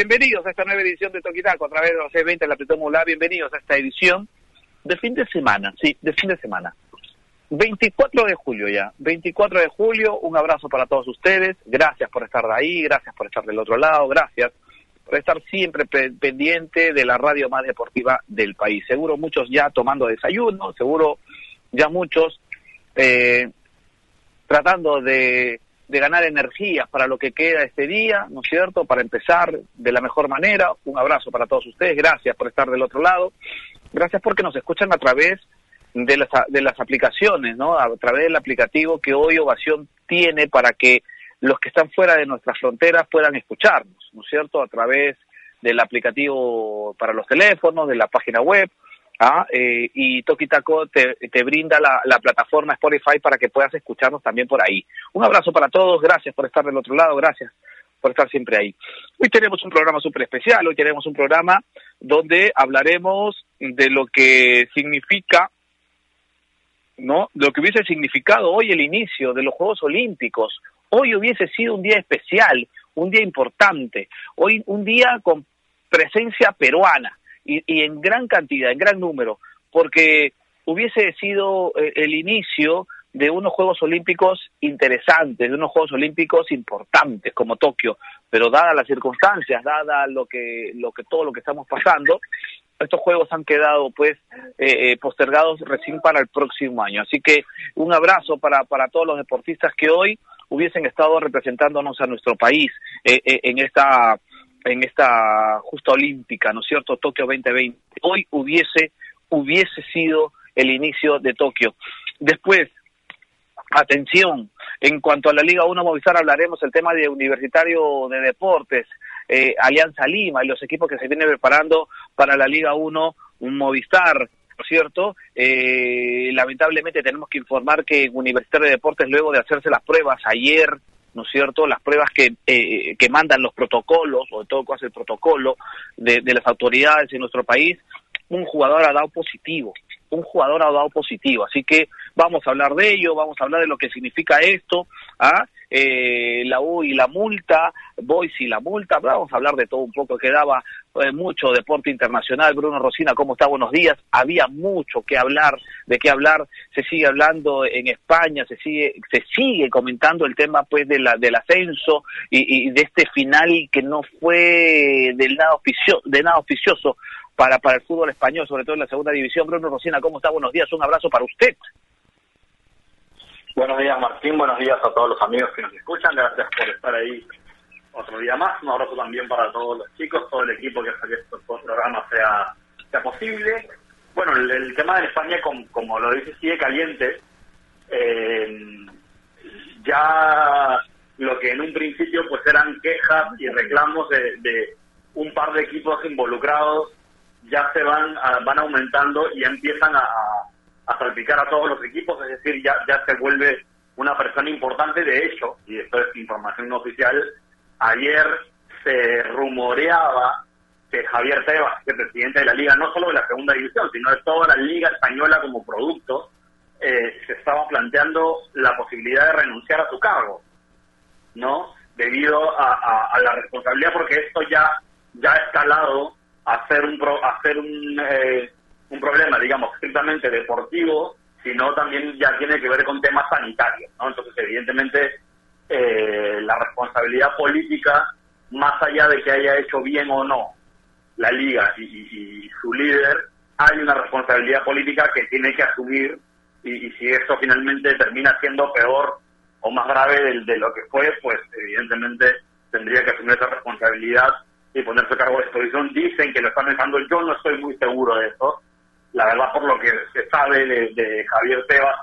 Bienvenidos a esta nueva edición de Toquitaco. A través de los C20 la Apretón Molar. Bienvenidos a esta edición de fin de semana, sí, de fin de semana. 24 de julio ya, 24 de julio, un abrazo para todos ustedes, gracias por estar de ahí, gracias por estar del otro lado, gracias por estar siempre pendiente de la radio más deportiva del país. Seguro muchos ya tomando desayuno, seguro ya muchos eh, tratando de, de ganar energías para lo que queda este día, ¿no es cierto? Para empezar de la mejor manera. Un abrazo para todos ustedes, gracias por estar del otro lado, gracias porque nos escuchan a través de las, de las aplicaciones, ¿no? A través del aplicativo que hoy Ovación tiene para que los que están fuera de nuestras fronteras puedan escucharnos, ¿no es cierto? A través del aplicativo para los teléfonos, de la página web, ¿ah? eh, y Tokitaco te, te brinda la, la, plataforma Spotify para que puedas escucharnos también por ahí. Un abrazo para todos, gracias por estar del otro lado, gracias por estar siempre ahí. Hoy tenemos un programa súper especial, hoy tenemos un programa donde hablaremos de lo que significa ¿no? Lo que hubiese significado hoy el inicio de los Juegos Olímpicos. Hoy hubiese sido un día especial, un día importante, hoy un día con presencia peruana y, y en gran cantidad, en gran número, porque hubiese sido eh, el inicio de unos Juegos Olímpicos interesantes, de unos Juegos Olímpicos importantes como Tokio, pero dadas las circunstancias, dada lo que, lo que todo lo que estamos pasando, estos juegos han quedado pues eh, postergados recién para el próximo año. Así que un abrazo para, para todos los deportistas que hoy hubiesen estado representándonos a nuestro país eh, eh, en esta en esta justa olímpica, ¿no es cierto? Tokio 2020. Hoy hubiese hubiese sido el inicio de Tokio. Después, atención, en cuanto a la Liga 1 Movistar hablaremos el tema de Universitario de Deportes, eh, Alianza Lima y los equipos que se vienen preparando para la Liga 1 un Movistar, ¿no es cierto? Eh, lamentablemente tenemos que informar que Universitario de Deportes, luego de hacerse las pruebas ayer, ¿no es cierto? Las pruebas que, eh, que mandan los protocolos, o de todo caso el protocolo de, de las autoridades en nuestro país, un jugador ha dado positivo, un jugador ha dado positivo. Así que vamos a hablar de ello, vamos a hablar de lo que significa esto, ¿ah? eh, la U y la multa, Boys y la multa, vamos a hablar de todo un poco, quedaba eh, mucho deporte internacional, Bruno Rosina, ¿cómo está? Buenos días, había mucho que hablar, de qué hablar, se sigue hablando en España, se sigue, se sigue comentando el tema pues de la, del ascenso y, y de este final que no fue del nada oficioso, de nada oficioso para, para el fútbol español, sobre todo en la segunda división. Bruno Rosina, ¿cómo está? Buenos días, un abrazo para usted. Buenos días, Martín. Buenos días a todos los amigos que nos escuchan. Gracias por estar ahí otro día más. Un abrazo también para todos los chicos, todo el equipo que hace que este programa sea, sea posible. Bueno, el, tema de España, como, como, lo dice, sigue caliente. Eh, ya lo que en un principio pues eran quejas y reclamos de, de un par de equipos involucrados ya se van van aumentando y empiezan a, a salpicar a todos los equipos, es decir, ya, ya se vuelve una persona importante. De hecho, y esto es información no oficial, ayer se rumoreaba que Javier Tebas, que es presidente de la liga, no solo de la segunda división, sino de toda la liga española como producto, eh, se estaba planteando la posibilidad de renunciar a su cargo, ¿no? Debido a, la responsabilidad, porque esto ya, ya ha escalado a hacer un, pro, a hacer un eh, un problema, digamos, estrictamente deportivo, sino también ya tiene que ver con temas sanitarios, ¿no? Entonces, evidentemente, eh, la responsabilidad política, más allá de que haya hecho bien o no la liga y, y, su líder, hay una responsabilidad política que tiene que asumir y, si esto finalmente termina siendo peor o más grave de, de lo que fue, pues evidentemente tendría que asumir esa responsabilidad y ponerse a cargo de exposición. Dicen que lo están dejando, yo no estoy muy seguro de eso, la verdad por lo que se sabe de, Javier Tebas,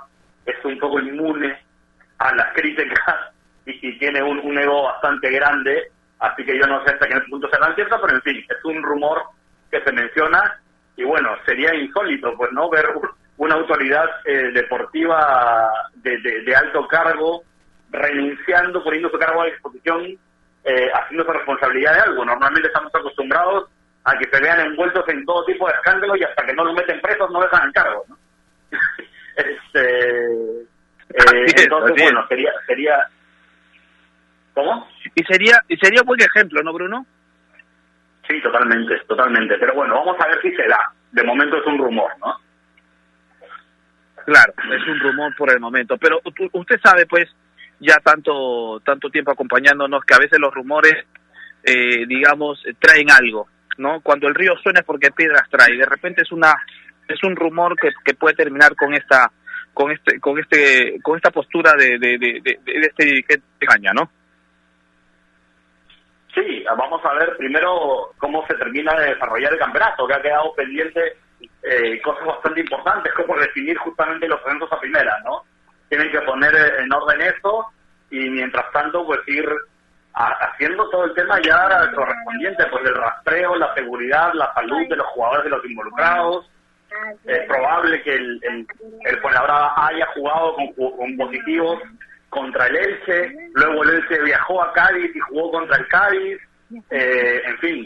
es un poco inmune a las críticas y, y tiene un, ego bastante grande, así que yo no sé hasta qué punto será cierto, pero en fin, es un rumor que se menciona y bueno, sería insólito pues no ver una autoridad eh, deportiva de, de, de, alto cargo renunciando, poniendo su cargo a disposición, eh, haciendo su responsabilidad de algo. Normalmente estamos acostumbrados a que se vean envueltos en todo tipo de escándalos y hasta que no los meten presos no dejan el cargo. ¿no? este, eh, entonces, bueno, sería, sería... ¿Cómo? Y sería, y sería buen ejemplo, ¿no, Bruno? Sí, totalmente, totalmente. Pero bueno, vamos a ver si se da. De momento es un rumor, ¿no? Claro, es un rumor por el momento. Pero usted sabe, pues, ya tanto tanto tiempo acompañándonos que a veces los rumores, eh, digamos, traen algo, ¿no? Cuando el río suena es porque piedras trae. De repente es una es un rumor que, que puede terminar con esta con este con este con esta postura de de, de, de, este dirigente Caña, ¿no? Sí, vamos a ver primero cómo se termina de desarrollar el campeonato, que ha quedado pendiente eh, cosas bastante importantes, como definir justamente los eventos a primera, ¿no? Tienen que poner en orden eso y mientras tanto pues ir haciendo todo el tema ya correspondiente, pues el rastreo, la seguridad, la salud de los jugadores, de los involucrados. Es probable que el, el, el haya jugado con, con positivos contra el Elche, luego el Elche viajó a Cádiz y jugó contra el Cádiz, eh, en fin,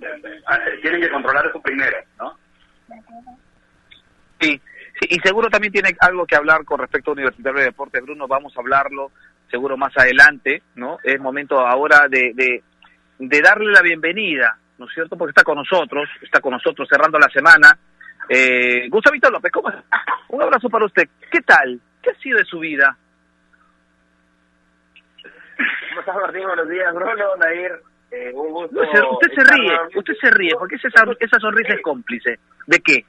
eh, tienen que controlar eso primero, ¿no? Sí, y seguro también tiene algo que hablar con respecto a Universitario de Deportes, Bruno, vamos a hablarlo seguro más adelante, ¿no? Es momento ahora de, de, de darle la bienvenida, ¿no es cierto? Porque está con nosotros, está con nosotros cerrando la semana. Eh, Gustavito López, ¿cómo está? Un abrazo para usted. ¿Qué tal? ¿Qué ha sido de su vida? ¿Cómo estás, Martín? Buenos días, Bruno, Nair. Eh, un gusto. Usted, se ríe, usted se ríe, porque esa, esa sonrisa es cómplice. ¿De qué?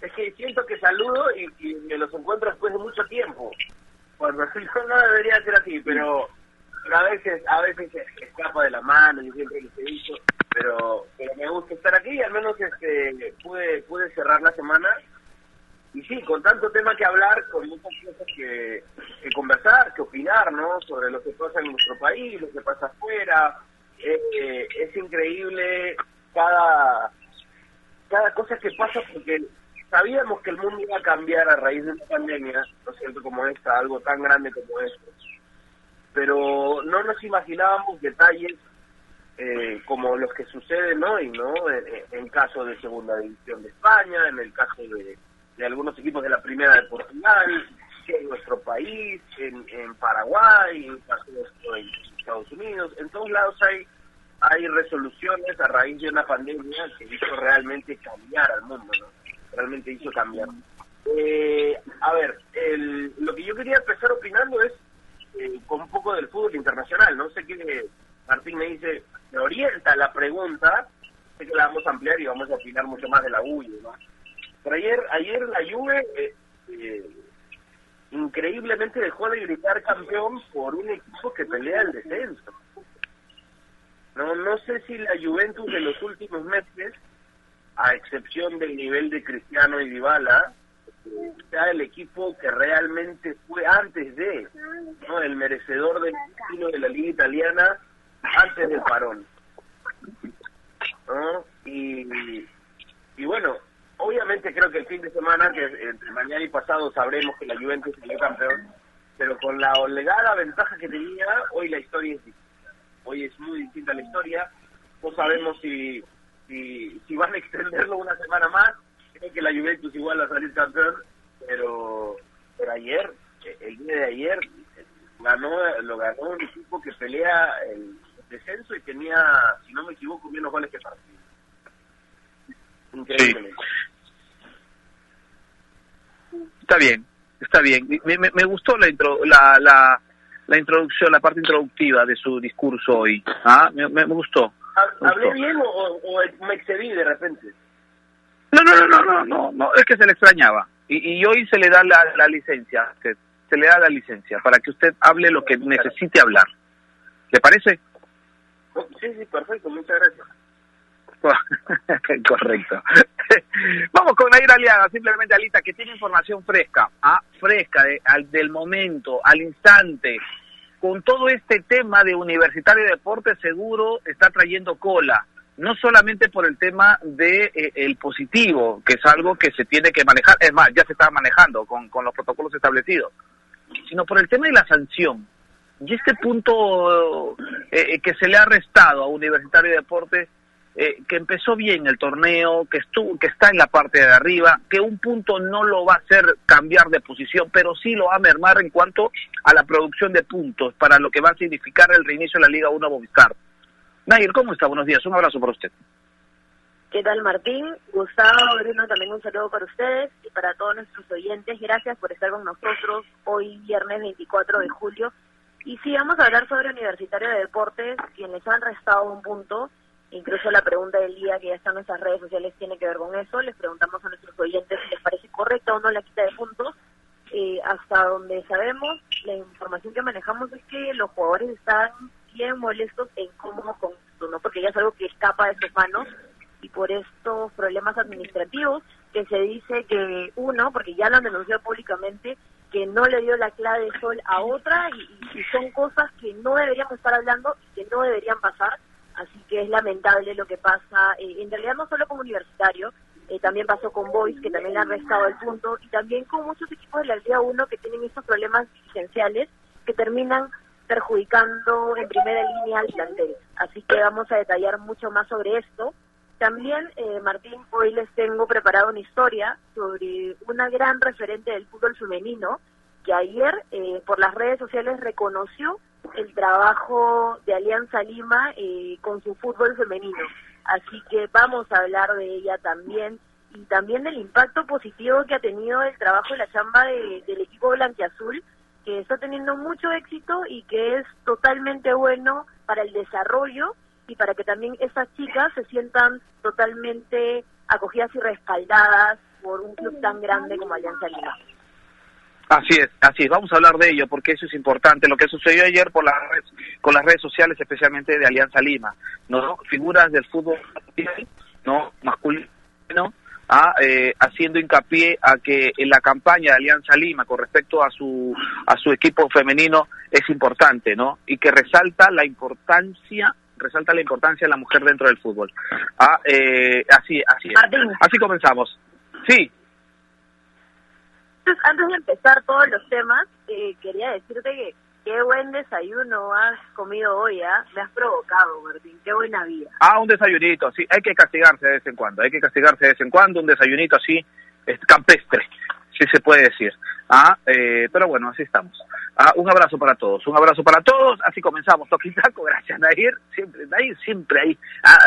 Es que siento que saludo y, me los encuentro después de mucho tiempo. Bueno, no debería ser así, pero, a veces a veces escapa de la mano, yo siempre les he dicho, pero, pero me gusta estar aquí al menos este pude, pude cerrar la semana y sí, con tanto tema que hablar, con muchas cosas que, conversar, que opinar, ¿no? Sobre lo que pasa en nuestro país, lo que pasa afuera. Es increíble cada, cada cosa que pasa porque sabíamos que el mundo iba a cambiar a raíz de una pandemia, no siento como esta, algo tan grande como esto. Pero no nos imaginábamos detalles eh, como los que suceden hoy, ¿no? En, en caso de Segunda División de España, en el caso de de algunos equipos de la primera de Portugal, en nuestro país, en, en Paraguay, en Estados Unidos, en todos lados hay hay resoluciones a raíz de una pandemia que hizo realmente cambiar al mundo, ¿no? Realmente hizo cambiar. Eh, a ver, el, lo que yo quería empezar opinando es eh, con un poco del fútbol internacional. No sé qué Martín me dice, me orienta la pregunta, sé que la vamos a ampliar y vamos a opinar mucho más de la UI, ¿no? ayer, ayer la Juve eh, eh, increíblemente dejó de gritar campeón por un equipo que pelea el descenso. No, no sé si la Juventus de los últimos meses, a excepción del nivel de Cristiano y Dybala, sea el equipo que realmente fue antes de, ¿no? el merecedor del título de la liga italiana antes del parón. ¿no? Y, y bueno, obviamente creo que el fin de semana, que entre mañana y pasado sabremos que la Juventus salió campeón, pero con la obligada ventaja que tenía, hoy la historia es distinta. Hoy es muy distinta la historia. No sabemos si, si, si van a extenderlo una semana más. Creo que la Juventus igual va a salir campeón, pero, pero ayer, el día de ayer, ganó lo ganó un equipo que pelea el descenso y tenía, si no me equivoco, menos goles que partido. Increíble. Está bien, está bien. Me, me, gustó la, intro, la, la, la, introducción, la parte introductiva de su discurso hoy. ¿Ah? Me, me, gustó. ¿Hablé bien o, me excedí de repente? No, no, no, no, no, no, es que se le extrañaba. Y, y hoy se le da la, la licencia, se, se le da la licencia para que usted hable lo que necesite hablar. ¿Le parece? Sí, sí, perfecto, muchas gracias. Correcto. Vamos con Nair Aliada, simplemente Alita, que tiene información fresca, ¿ah? fresca, al, del momento, al instante. Con todo este tema de Universitario de Deporte, seguro está trayendo cola. No solamente por el tema de eh, el positivo, que es algo que se tiene que manejar, es más, ya se está manejando con, con los protocolos establecidos, sino por el tema de la sanción. Y este punto eh, que se le ha restado a Universitario de Deportes eh, que empezó bien el torneo, que estuvo, que está en la parte de arriba, que un punto no lo va a hacer cambiar de posición, pero sí lo va a mermar en cuanto a la producción de puntos para lo que va a significar el reinicio de la Liga 1 Movistar. Nair, ¿cómo está? Buenos días, un abrazo para usted. ¿Qué tal Martín? Gustavo, Bruno, también un saludo para ustedes y para todos nuestros oyentes. Gracias por estar con nosotros hoy viernes 24 de julio. Y sí, vamos a hablar sobre Universitario de Deportes, quienes han restado un punto. Incluso la pregunta del día que ya está en nuestras redes sociales tiene que ver con eso. Les preguntamos a nuestros oyentes si les parece correcta o no la quita de puntos. Eh, hasta donde sabemos, la información que manejamos es que los jugadores están bien molestos e incómodos con esto, ¿no? Porque ya es algo que escapa de sus manos y por estos problemas administrativos que se dice que uno, porque ya lo han denunciado públicamente, que no le dio la clave de sol a otra y, son cosas que no deberíamos estar hablando y que no deberían pasar. Así que es lamentable lo que pasa, eh, en realidad no solo con Universitario, eh, también pasó con Boys, que también le han restado el punto, y también con muchos equipos de la Liga 1 que tienen estos problemas dirigenciales que terminan perjudicando en primera línea al plantel. Así que vamos a detallar mucho más sobre esto. También, eh, Martín, hoy les tengo preparado una historia sobre una gran referente del fútbol femenino que ayer eh, por las redes sociales reconoció el trabajo de Alianza Lima eh, con su fútbol femenino. Así que vamos a hablar de ella también y también del impacto positivo que ha tenido el trabajo y la chamba del equipo blanquiazul, que está teniendo mucho éxito y que es totalmente bueno para el desarrollo y para que también esas chicas se sientan totalmente acogidas y respaldadas por un club tan grande como Alianza Lima. Así es, así es. Vamos a hablar de ello porque eso es importante. Lo que sucedió ayer por las redes, con las redes sociales, especialmente de Alianza Lima, no figuras del fútbol no masculino, ah, eh, haciendo hincapié a que en la campaña de Alianza Lima con respecto a su a su equipo femenino es importante, ¿no? Y que resalta la importancia resalta la importancia de la mujer dentro del fútbol. Ah, eh, así, así Así comenzamos. Sí. Entonces, antes de empezar todos los temas, eh, quería decirte que qué buen desayuno has comido hoy, ¿ah? Me has provocado, Martín, qué buena vida. Ah, un desayunito, sí, hay que castigarse de vez en cuando, hay que castigarse de vez en cuando, un desayunito así, es campestre, si se puede decir. Ah, eh, pero bueno, así estamos. Ah, un abrazo para todos, un abrazo para todos. Así comenzamos, Toquitaco, gracias Nair, siempre, Nair siempre ahí, ah,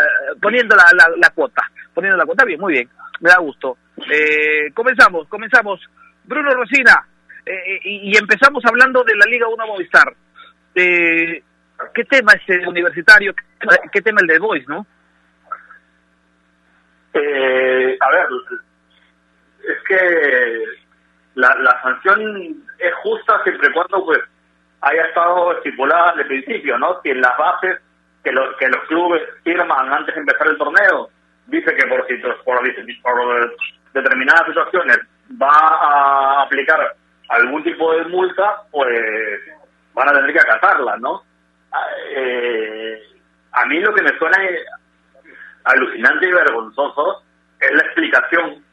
poniendo la, la, cuota, poniendo la cuota, bien, muy bien, me da gusto. Eh, comenzamos, comenzamos. Bruno Rosina, eh, y, empezamos hablando de la Liga 1 Movistar. Eh, ¿Qué tema es el universitario? ¿Qué tema el de Boys, no? Eh, a ver, es que la, sanción es justa siempre y cuando pues haya estado estipulada desde el principio, ¿no? Si en las bases que los, que los clubes firman antes de empezar el torneo dice que por, por, por determinadas situaciones aplicar algún tipo de multa, pues van a tener que acatarla, ¿no? Eh, a mí lo que me suena alucinante y vergonzoso es la explicación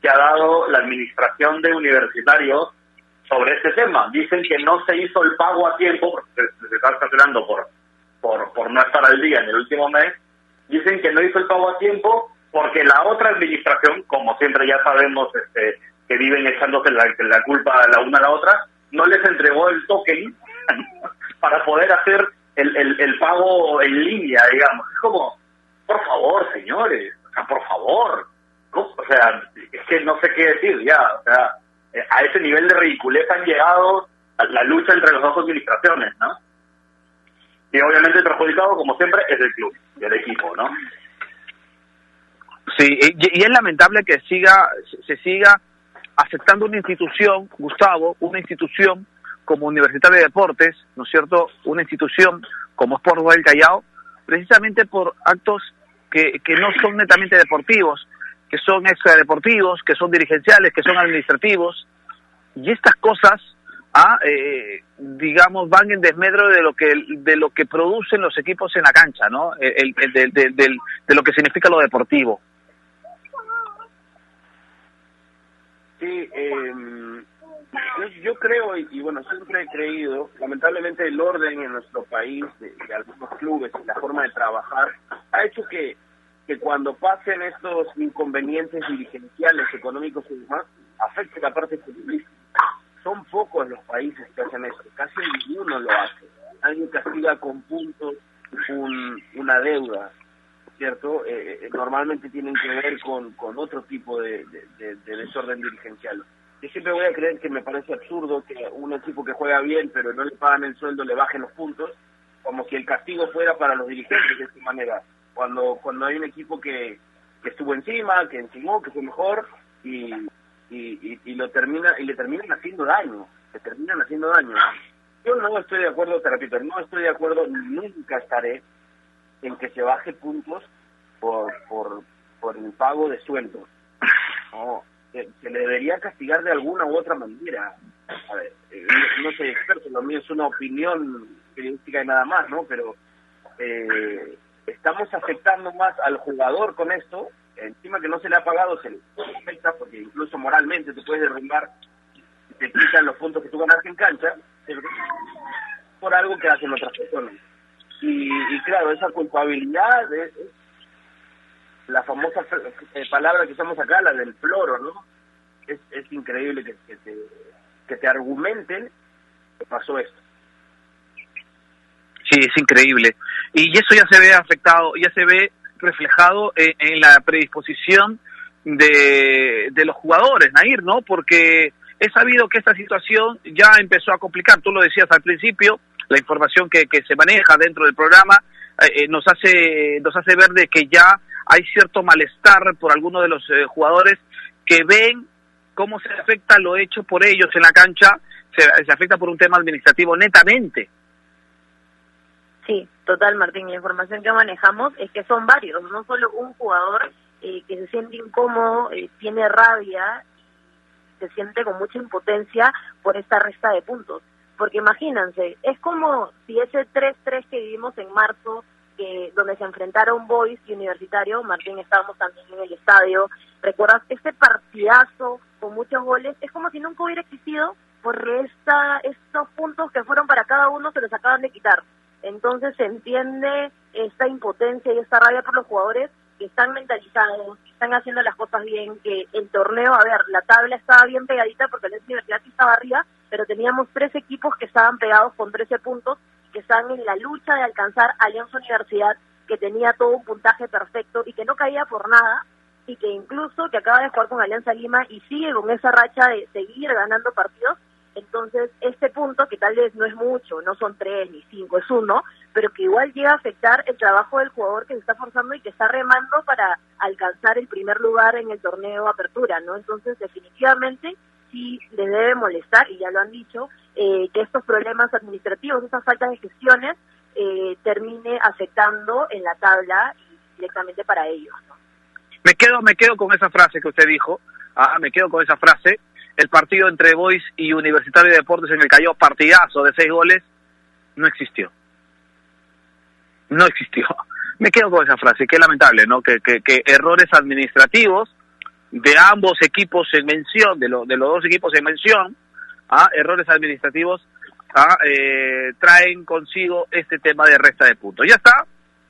que ha dado la administración de universitarios sobre este tema. Dicen que no se hizo el pago a tiempo, porque se, está estacionando por, por, por no estar al día en el último mes. Dicen que no hizo el pago a tiempo porque la otra administración, como siempre ya sabemos, este, que viven echándose la, culpa la una a la otra, no les entregó el token para poder hacer el, el, pago en línea, digamos. Es como, por favor, señores, o sea, por favor, o sea, es que no sé qué decir ya, o sea, eh, a ese nivel de ridiculez han llegado la lucha entre las dos administraciones, ¿no? Y obviamente el perjudicado, como siempre, es el club, el equipo, ¿no? Sí, y, es lamentable que siga se siga aceptando una institución, Gustavo, una institución como Universidad de Deportes, ¿no es cierto? Una institución como Sport del Callao, precisamente por actos que, que no son netamente deportivos, que son extradeportivos, que son dirigenciales, que son administrativos, y estas cosas, ah, eh, digamos, van en desmedro de lo que de lo que producen los equipos en la cancha, ¿no? El, de, de, lo que significa lo deportivo. Sí, eh, yo, creo, y, bueno, siempre he creído, lamentablemente el orden en nuestro país de, de algunos clubes y la forma de trabajar ha hecho que que cuando pasen estos inconvenientes dirigenciales, económicos y demás, afecte la parte futbolística. Son pocos los países que hacen eso, casi ninguno lo hace. Alguien castiga con puntos un, una deuda, ¿cierto? Eh, eh, normalmente tienen que ver con, con otro tipo de, de, desorden dirigencial. Yo siempre voy a creer que me parece absurdo que un equipo que juega bien pero no le pagan el sueldo le bajen los puntos, como si el castigo fuera para los dirigentes de esta manera. Cuando cuando hay un equipo que, que estuvo encima, que encimó, que fue mejor y, y, y, lo termina y le terminan haciendo daño, le terminan haciendo daño. Yo no estoy de acuerdo, te repito, no estoy de acuerdo, nunca estaré en que se baje puntos por, por, por el pago de sueldos. No, se, le debería castigar de alguna u otra manera. A ver, eh, no, soy experto, lo mío es una opinión periodística y nada más, ¿no? Pero eh, estamos afectando más al jugador con esto, encima que no se le ha pagado, se le afecta porque incluso moralmente te puedes derrumbar, te quitan los puntos que tú ganaste en cancha, por algo que hacen otras personas. Y, y claro, esa culpabilidad es, la famosa eh, palabra que usamos acá, la del floro, ¿no? Es, increíble que, que, te, que te argumenten que pasó esto. Sí, es increíble. Y eso ya se ve afectado, ya se ve reflejado en, la predisposición de, de los jugadores, Nair, ¿no? Porque he sabido que esta situación ya empezó a complicar, tú lo decías al principio, la información que, que se maneja dentro del programa eh, eh, nos hace nos hace ver de que ya hay cierto malestar por algunos de los eh, jugadores que ven cómo se afecta lo hecho por ellos en la cancha, se, se afecta por un tema administrativo netamente. Sí, total, Martín. La información que manejamos es que son varios, no solo un jugador eh, que se siente incómodo, eh, tiene rabia, se siente con mucha impotencia por esta resta de puntos. Porque imagínense, es como si ese 3-3 que vivimos en marzo, que donde se enfrentaron Boys y Universitario, Martín, estábamos también en el estadio, ¿recuerdas? Este partidazo con muchos goles, es como si nunca hubiera existido, porque esta, estos puntos que fueron para cada uno se los acaban de quitar. Entonces se entiende esta impotencia y esta rabia por los jugadores que están mentalizados, que están haciendo las cosas bien, que el torneo, a ver, la tabla estaba bien pegadita porque la universidad estaba arriba, pero teníamos tres equipos que estaban pegados con 13 puntos, que están en la lucha de alcanzar Alianza Universidad, que tenía todo un puntaje perfecto y que no caía por nada, y que incluso que acaba de jugar con Alianza Lima y sigue con esa racha de seguir ganando partidos, entonces, este punto, que tal vez no es mucho, no son tres ni cinco, es uno, pero que igual llega a afectar el trabajo del jugador que se está forzando y que está remando para alcanzar el primer lugar en el torneo Apertura, ¿no? Entonces, definitivamente sí les debe molestar, y ya lo han dicho, eh, que estos problemas administrativos, estas faltas de gestiones, eh, termine afectando en la tabla directamente para ellos, ¿no? Me quedo, me quedo con esa frase que usted dijo, ah, me quedo con esa frase, el partido entre Boys y Universitario de Deportes en el cayó partidazo de seis goles, no existió. No existió. Me quedo con esa frase, qué lamentable, ¿no? Que, que, errores administrativos de ambos equipos en mención, de, de los dos equipos en mención, ¿ah? errores administrativos ¿ah? eh, traen consigo este tema de resta de puntos. Ya está,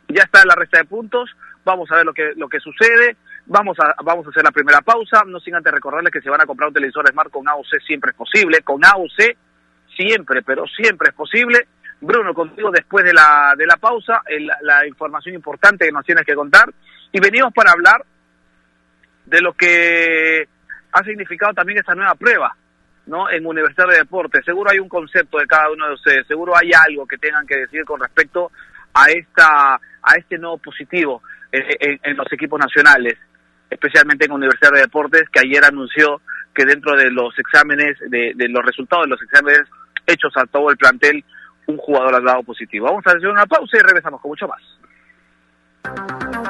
ya está la resta de puntos, vamos a ver lo que, lo que sucede. Vamos a, vamos a hacer la primera pausa, no sin antes recordarles que si van a comprar un televisor Smart con AOC siempre es posible, con AOC siempre, pero siempre es posible. Bruno, contigo después de la, de la pausa, la información importante que nos tienes que contar. Y venimos para hablar de lo que ha significado también esta nueva prueba, ¿no? En Universidad de Deportes. Seguro hay un concepto de cada uno de ustedes, seguro hay algo que tengan que decir con respecto a esta, a este nuevo positivo en los equipos nacionales especialmente en Universidad de Deportes, que ayer anunció que dentro de los exámenes, de, los resultados de los exámenes hechos a todo el plantel, un jugador ha dado positivo. Vamos a hacer una pausa y regresamos con mucho más.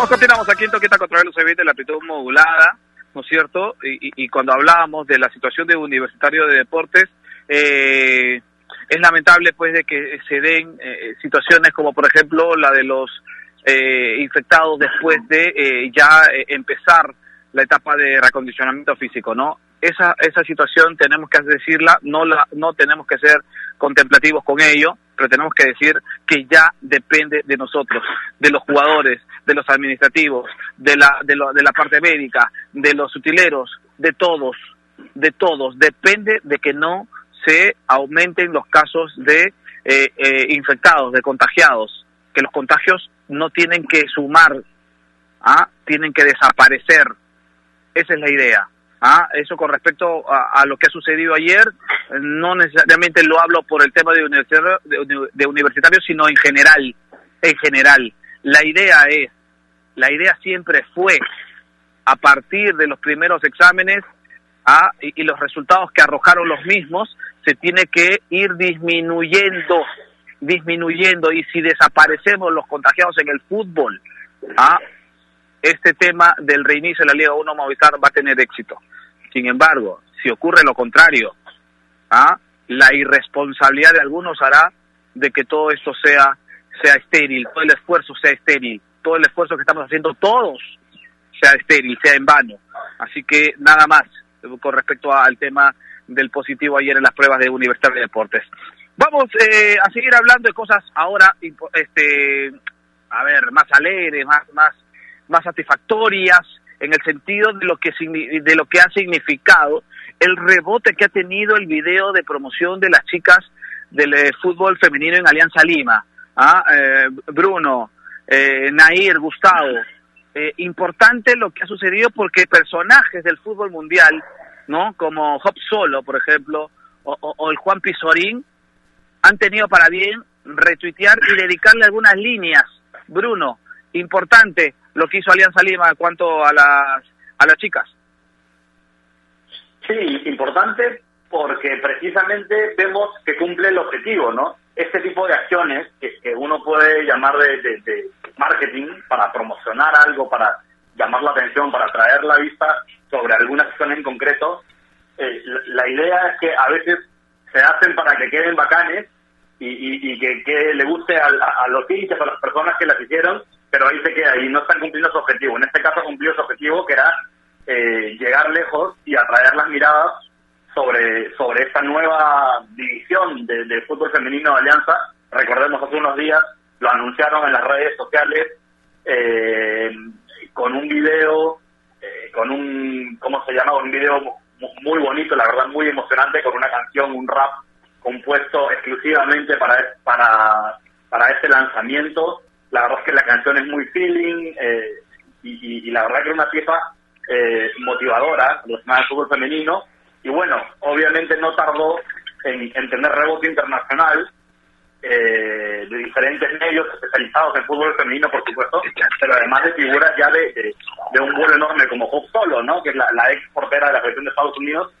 Continuamos, continuamos aquí en Toqueta contra los eventos de la amplitud modulada, ¿no es cierto? Y, y- cuando hablábamos de la situación de Universitario de Deportes, eh, es lamentable pues de que se den eh, situaciones como por ejemplo la de los eh, infectados después de eh, ya eh, empezar la etapa de reacondicionamiento físico, ¿no? Esa, esa situación tenemos que decirla, no la, no tenemos que ser contemplativos con ello, pero tenemos que decir que ya depende de nosotros, de los jugadores, de los administrativos, de la, de, de la parte médica, de los utileros, de todos, de todos. Depende de que no se aumenten los casos de eh, eh, infectados, de contagiados, que los contagios no tienen que sumar, ¿ah? tienen que desaparecer. Esa es la idea. ¿Ah? Eso con respecto a, lo que ha sucedido ayer, no necesariamente lo hablo por el tema de universitario, de, de universitario, sino en general. En general. La idea es, la idea siempre fue, a partir de los primeros exámenes ¿ah? y, y los resultados que arrojaron los mismos, se tiene que ir disminuyendo, disminuyendo. Y si desaparecemos los contagiados en el fútbol, ¿ah? este tema del reinicio de la Liga 1 Movistar va a tener éxito. Sin embargo, si ocurre lo contrario, ¿ah? la irresponsabilidad de algunos hará de que todo esto sea, sea estéril, todo el esfuerzo sea estéril, todo el esfuerzo que estamos haciendo todos sea estéril, sea en vano. Así que nada más con respecto al tema del positivo ayer en las pruebas de Universidad de Deportes. Vamos eh, a seguir hablando de cosas ahora, este, a ver, más alegres, más, más, más satisfactorias en el sentido de lo que de lo que ha significado el rebote que ha tenido el video de promoción de las chicas del eh, fútbol femenino en Alianza Lima. ¿ah? Eh, Bruno, eh, Nair, Gustavo. Eh, importante lo que ha sucedido porque personajes del fútbol mundial, ¿no? Como Hop Solo, por ejemplo, o el Juan Pizorín, han tenido para bien retuitear y dedicarle algunas líneas. Bruno, importante lo que hizo Alianza Lima en cuanto a las, a las chicas. Sí, importante porque precisamente vemos que cumple el objetivo, ¿no? Este tipo de acciones que, que uno puede llamar de, de- marketing para promocionar algo, para llamar la atención, para atraer la vista sobre alguna acción en concreto, eh, la, idea es que a veces se hacen para que queden bacanes y, y- y que, que le guste a, a los hinchas, a las personas que las hicieron, pero ahí se queda y no están cumpliendo su objetivo. En este caso cumplió su objetivo que era eh, llegar lejos y atraer las miradas sobre, sobre esta nueva división de, de fútbol femenino de Alianza. Recordemos hace unos días, lo anunciaron en las redes sociales eh, con un video, eh, con un, ¿cómo se llama? Un video mu- muy bonito, la verdad muy emocionante, con una canción, un rap compuesto exclusivamente para, para, para este lanzamiento. La verdad es que la canción es muy feeling eh, y, la verdad que era una pieza eh, motivadora relacionada al fútbol femenino. Y bueno, obviamente no tardó en, en tener rebote internacional eh, de diferentes medios especializados en fútbol femenino, por supuesto, pero además de figuras ya de, de, un vuelo enorme como Hope Solo, ¿no? que es la, ex portera de la selección de Estados Unidos.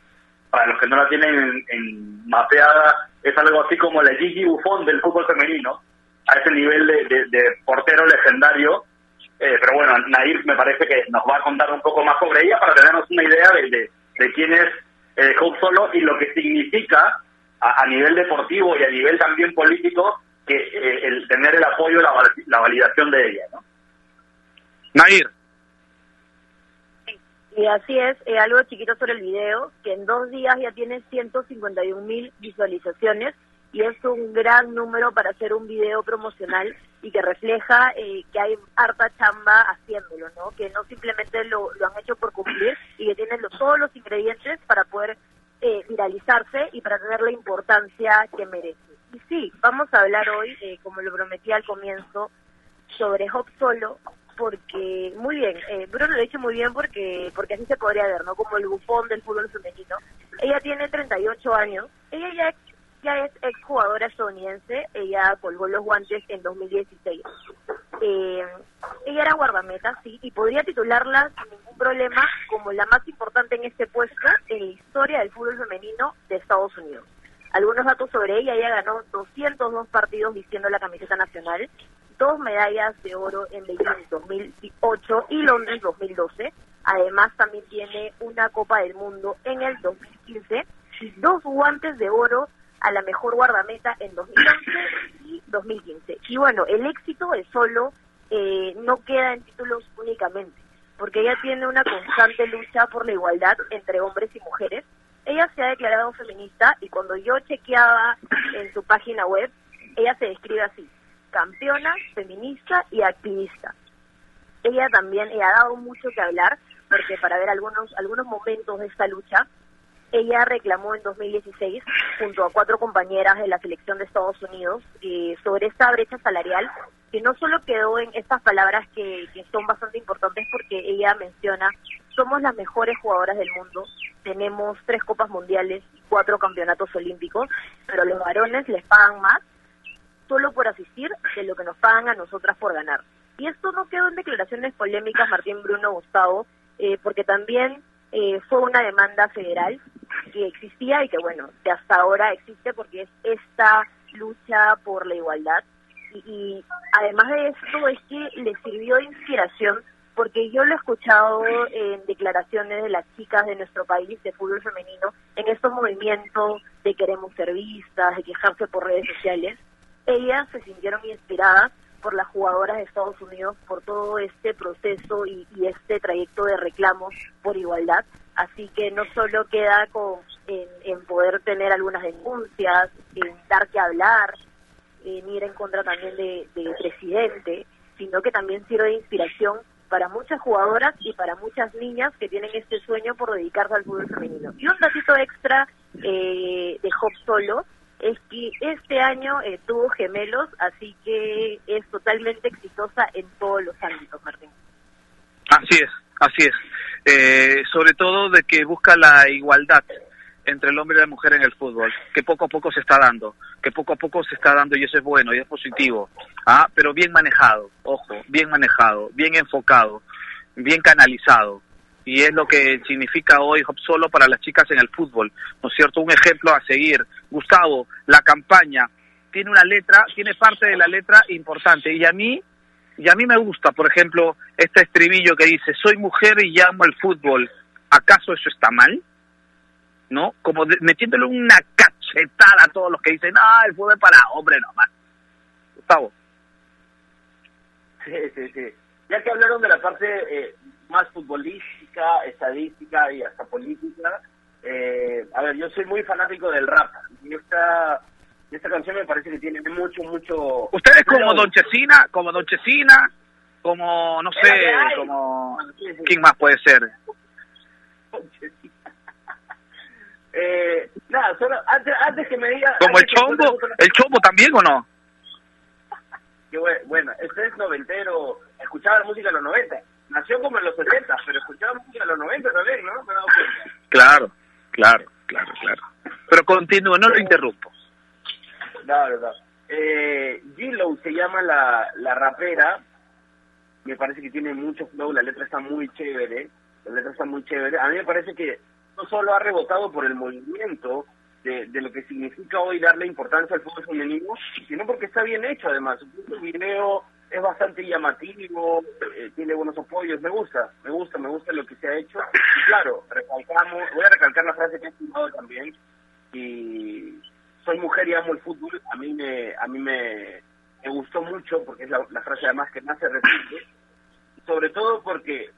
Para los que no la tienen en, en mapeada, es algo así como la Gigi Buffon del fútbol femenino, a ese nivel de, de- de portero legendario. Eh, pero bueno, Nair me parece que nos va a contar un poco más sobre ella para tenernos una idea de, de, de quién es eh, Hope Solo y lo que significa a, a nivel deportivo y a nivel también político que eh, el tener el apoyo, la, val- la validación de ella. ¿no? Nair. Y así es, eh, algo chiquito sobre el video, que en dos días ya tiene 151 mil visualizaciones y es un gran número para hacer un video promocional y que refleja eh, que hay harta chamba haciéndolo, ¿no? Que no simplemente lo, han hecho por cumplir y que tienen todos los ingredientes para poder eh, viralizarse y para tener la importancia que merece. Y sí, vamos a hablar hoy, eh, como lo prometí al comienzo, sobre Hop Solo, porque, muy bien, eh, Bruno lo ha dicho muy bien porque porque así se podría ver, ¿no? Como el bufón del fútbol femenino. Ella tiene 38 años, ella ya ya es exjugadora estadounidense, ella colgó los guantes en 2016. Eh, ella era guardameta, sí, y podría titularla sin ningún problema como la más importante en este puesto en la historia del fútbol femenino de Estados Unidos. Algunos datos sobre ella, ella ganó 202 partidos vistiendo la camiseta nacional, dos medallas de oro en Beijing 2008 y Londres 2012. Además también tiene una Copa del Mundo en el 2015 y dos guantes de oro a la mejor guardameta en 2011 y 2015. Y bueno, el éxito es solo eh, no queda en títulos únicamente, porque ella tiene una constante lucha por la igualdad entre hombres y mujeres. Ella se ha declarado feminista y cuando yo chequeaba en su página web, ella se describe así, campeona, feminista y activista. Ella también ha dado mucho que hablar, porque para ver algunos, algunos momentos de esta lucha, ella reclamó en 2016, junto a cuatro compañeras de la selección de Estados Unidos, eh, sobre esta brecha salarial, que no solo quedó en estas palabras que, que son bastante importantes porque ella menciona, somos las mejores jugadoras del mundo, tenemos tres copas mundiales y cuatro campeonatos olímpicos, pero los varones les pagan más solo por asistir de lo que nos pagan a nosotras por ganar. Y esto no quedó en declaraciones polémicas, Martín Bruno Gustavo, eh, porque también eh, fue una demanda federal que existía y que bueno, de hasta ahora existe porque es esta lucha por la igualdad. Y, además de esto es que le sirvió de inspiración porque yo lo he escuchado en declaraciones de las chicas de nuestro país de fútbol femenino, en estos movimientos de queremos ser vistas, de quejarse por redes sociales, ellas se sintieron inspiradas por las jugadoras de Estados Unidos, por todo este proceso y, y este trayecto de reclamos por igualdad, Así que no solo queda con, en, poder tener algunas denuncias, en dar que hablar, en ir en contra también del de presidente, sino que también sirve de inspiración para muchas jugadoras y para muchas niñas que tienen este sueño por dedicarse al fútbol femenino. Y un datito extra eh, de Hop Solo es que este año eh, tuvo gemelos, así que es totalmente exitosa en todos los ámbitos, Martín. Así es, así es eh, sobre todo de que busca la igualdad entre el hombre y la mujer en el fútbol, que poco a poco se está dando, que poco a poco se está dando y eso es bueno y es positivo, ¿ah? pero bien manejado, ojo, bien manejado, bien enfocado, bien canalizado. Y es lo que significa hoy solo para las chicas en el fútbol, ¿no es cierto? Un ejemplo a seguir. Gustavo, la campaña tiene una letra, tiene parte de la letra importante y a mí y a mí me gusta, por ejemplo, este estribillo que dice, soy mujer y llamo al fútbol, ¿acaso eso está mal? ¿No? Como metiéndole una cachetada a todos los que dicen, ah, el fútbol es para hombre nomás. Gustavo. Sí, sí, sí. Ya que hablaron de la parte eh, más futbolística, estadística y hasta política, eh, a ver, yo soy muy fanático del rap. Y esta esta canción me parece que tiene mucho, mucho... Ustedes como Don Chesina, como Don Chesina, como, no sé, como... ¿Quién más puede ser? eh, nada, solo antes, antes que me diga... ¿Como el chombo? ¿El chombo también o no? Bueno, este es noventero, escuchaba la música en los 90. Nació como en los 70, pero escuchaba música en los 90 también, ¿no? Me he dado cuenta. Claro, claro, claro, claro. Pero continúo, no lo interrumpo. Claro, claro. Eh, se llama la, la rapera. Me parece que tiene mucho flow, la letra está muy chévere. La letra está muy chévere. A mí me parece que no solo ha rebotado por el movimiento de, de lo que significa hoy darle importancia al fútbol femenino, sino porque está bien hecho además. El video es bastante llamativo, eh, tiene buenos apoyos, me gusta, me gusta, me gusta lo que se ha hecho. Y claro, recalcamos, voy a recalcar la frase que he estimado también, y soy mujer y amo el fútbol, a mí me, a mí me, me gustó mucho porque es la, frase además que más se repite, sobre todo porque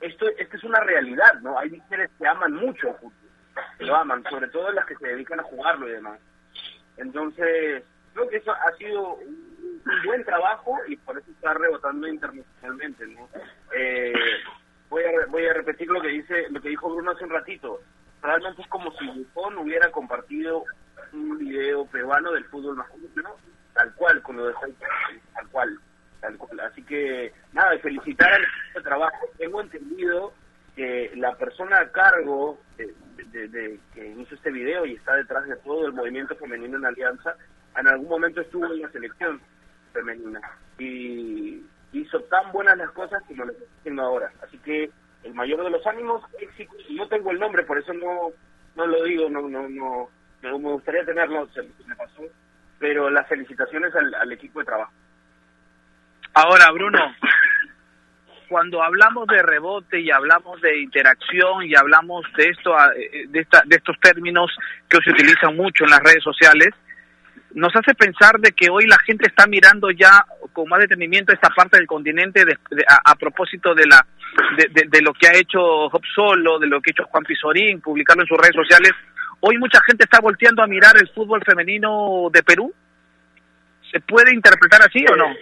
esto, esto es una realidad, ¿no? Hay mujeres que aman mucho el fútbol, que lo aman, sobre todo las que se dedican a jugarlo y demás. Entonces, creo que eso ha sido un, buen trabajo y por eso está rebotando internacionalmente, ¿no? Eh, voy, a, voy a repetir lo que dice lo que dijo Bruno hace un ratito. Realmente es como si Dupont hubiera compartido un video peruano del fútbol masculino, tal cual, con lo de tal cual, tal cual. Así que, nada, felicitar al equipo de trabajo. Tengo entendido que la persona a cargo de, que hizo este video y está detrás de todo el movimiento femenino en Alianza, en algún momento estuvo en la selección femenina y hizo tan buenas las cosas como lo está haciendo ahora. Así que el mayor de los ánimos, no tengo el nombre, por eso no no lo digo, no no no, me gustaría tenerlo, se me pasó, pero las felicitaciones al, equipo de trabajo. Ahora, Bruno, cuando hablamos de rebote y hablamos de interacción y hablamos de esto eh, de, esta, de estos términos que se utilizan mucho en las redes sociales nos hace pensar de que hoy la gente está mirando ya con más detenimiento esta parte del continente a, propósito de la de, lo que ha hecho Job Solo, de lo que ha hecho Juan Pizorín, publicarlo en sus redes sociales. Hoy mucha gente está volteando a mirar el fútbol femenino de Perú. ¿Se puede interpretar así o no?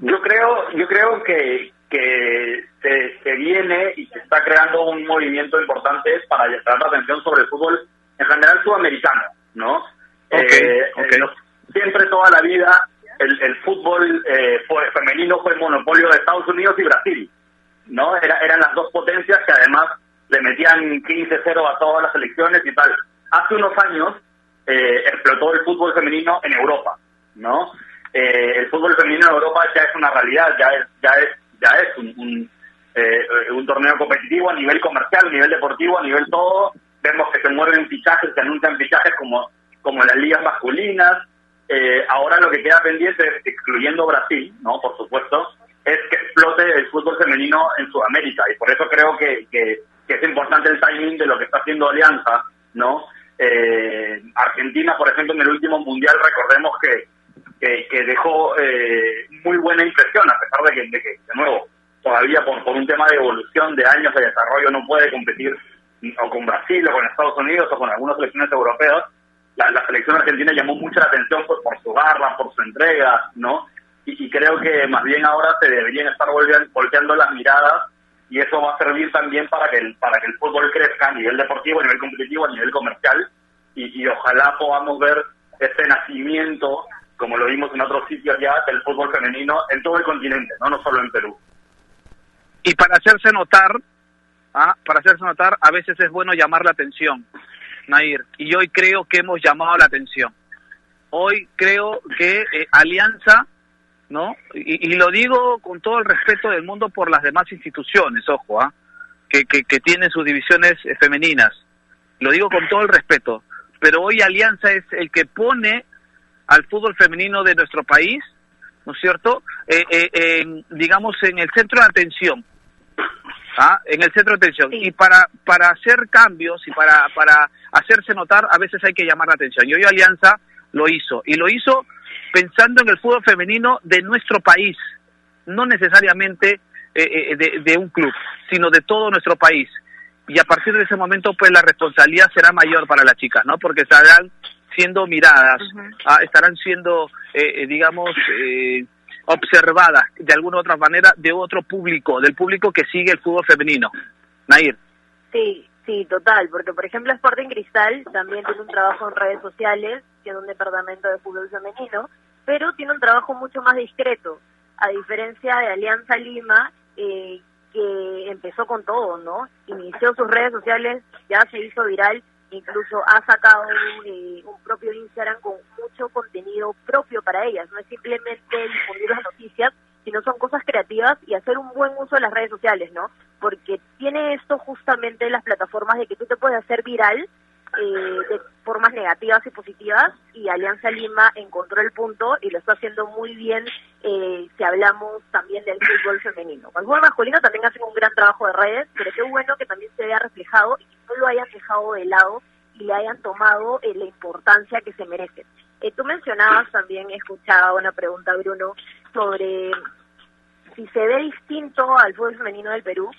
Yo creo, yo creo que, que se, viene y se está creando un movimiento importante para llamar la atención sobre el fútbol en general sudamericano, ¿no? Okay, eh, siempre toda la vida el, el fútbol eh, fue, femenino fue el monopolio de Estados Unidos y Brasil, ¿no? Era, eran las dos potencias que además le metían 15-0 a todas las elecciones y tal. Hace unos años eh, explotó el fútbol femenino en Europa, ¿no? Eh, el fútbol femenino en Europa ya es una realidad, ya es ya es ya es un, eh, un, torneo competitivo a nivel comercial, a nivel deportivo, a nivel todo. Vemos que se mueven fichajes, se anuncian fichajes como, como las ligas masculinas. Eh, ahora lo que queda pendiente, excluyendo Brasil, no por supuesto, es que explote el fútbol femenino en Sudamérica. Y por eso creo que, es importante el timing de lo que está haciendo Alianza, ¿no? Eh, Argentina, por ejemplo, en el último mundial, recordemos que que, dejó eh, muy buena impresión, a pesar de que, de, que, de nuevo, todavía por, por un tema de evolución, de años de desarrollo, no puede competir o con Brasil o con Estados Unidos o con algunas selecciones europeas. La, la selección argentina llamó mucha atención por, por su garra, por su entrega, ¿no? Y, creo que más bien ahora se deberían estar volteando las miradas y eso va a servir también para que el, para que el fútbol crezca a nivel deportivo, a nivel competitivo, a nivel comercial y, y ojalá podamos ver ese nacimiento como lo vimos en otros sitios ya, del fútbol femenino en todo el continente, no, no solo en Perú. Y para hacerse notar, ¿ah? para hacerse notar, a veces es bueno llamar la atención, Nair. Y hoy creo que hemos llamado la atención. Hoy creo que eh, Alianza, ¿no? Y, lo digo con todo el respeto del mundo por las demás instituciones, ojo, ¿ah? que, que, que tienen sus divisiones eh, femeninas. Lo digo con todo el respeto. Pero hoy Alianza es el que pone al fútbol femenino de nuestro país, ¿no es cierto? Eh, eh, digamos, en el centro de atención. ¿ah? En el centro de atención. Y para, para hacer cambios y para, para hacerse notar, a veces hay que llamar la atención. Y hoy Alianza lo hizo. Y lo hizo pensando en el fútbol femenino de nuestro país, no necesariamente eh, de, de un club, sino de todo nuestro país y a partir de ese momento pues la responsabilidad será mayor para las chicas, ¿no? Porque estarán siendo miradas, ah, estarán siendo, eh, eh, digamos, eh, observadas de alguna u otra manera de otro público, del público que sigue el fútbol femenino. Nair. Sí, sí, total, porque por ejemplo Sporting Cristal también tiene un trabajo en redes sociales, tiene un departamento de fútbol femenino, pero tiene un trabajo mucho más discreto, a diferencia de Alianza Lima, que empezó con todo, ¿no? Inició sus redes sociales, ya se hizo viral incluso ha sacado eh, un propio Instagram con mucho contenido propio para ellas, no es simplemente difundir las noticias, sino son cosas creativas y hacer un buen uso de las redes sociales, ¿no? Porque tiene esto justamente las plataformas de que tú te puedes hacer viral eh, de formas negativas y positivas y Alianza Lima encontró el punto y lo está haciendo muy bien eh, si hablamos también del fútbol femenino. El fútbol masculino también hace un gran trabajo de redes, pero qué bueno que también se vea reflejado y que no lo hayan dejado de lado y le hayan tomado eh, la importancia que se merece. Eh, tú mencionabas también, he escuchado una pregunta, Bruno, sobre si se ve distinto al fútbol femenino del Perú.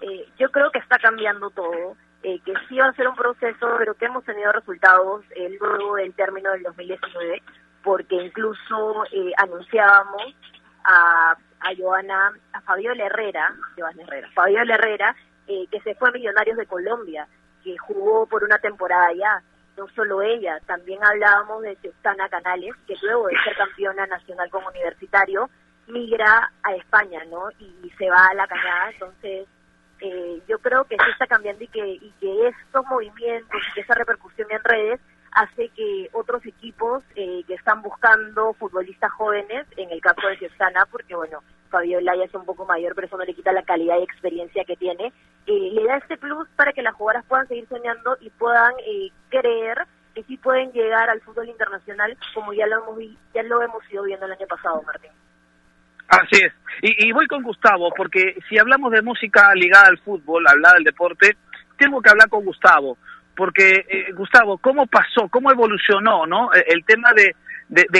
Eh, yo creo que está cambiando todo. Eh, que sí va a ser un proceso, pero que hemos tenido resultados eh, luego del término del 2019, porque incluso eh, anunciábamos a, a Joana, a Fabiola Herrera, Joana Herrera, Fabiola Herrera, eh, que se fue a Millonarios de Colombia, que jugó por una temporada allá. No solo ella, también hablábamos de Tana Canales, que luego de ser campeona nacional como universitario, migra a España, ¿no? Y se va a la cañada, entonces eh, yo creo que sí está cambiando y que, y que estos movimientos y que esa repercusión en redes hace que otros equipos eh, que están buscando futbolistas jóvenes, en el caso de Ciestana, porque bueno, Fabiola ya es un poco mayor, pero eso no le quita la calidad y experiencia que tiene, eh, le da este plus para que las jugadoras puedan seguir soñando y puedan eh, creer que sí pueden llegar al fútbol internacional como ya lo hemos ya lo hemos ido viendo el año pasado, Martín. Así es. Y, y voy con Gustavo, porque si hablamos de música ligada al fútbol, hablada del deporte, tengo que hablar con Gustavo. Porque, eh, Gustavo, ¿cómo pasó, cómo evolucionó no Eh, el tema de,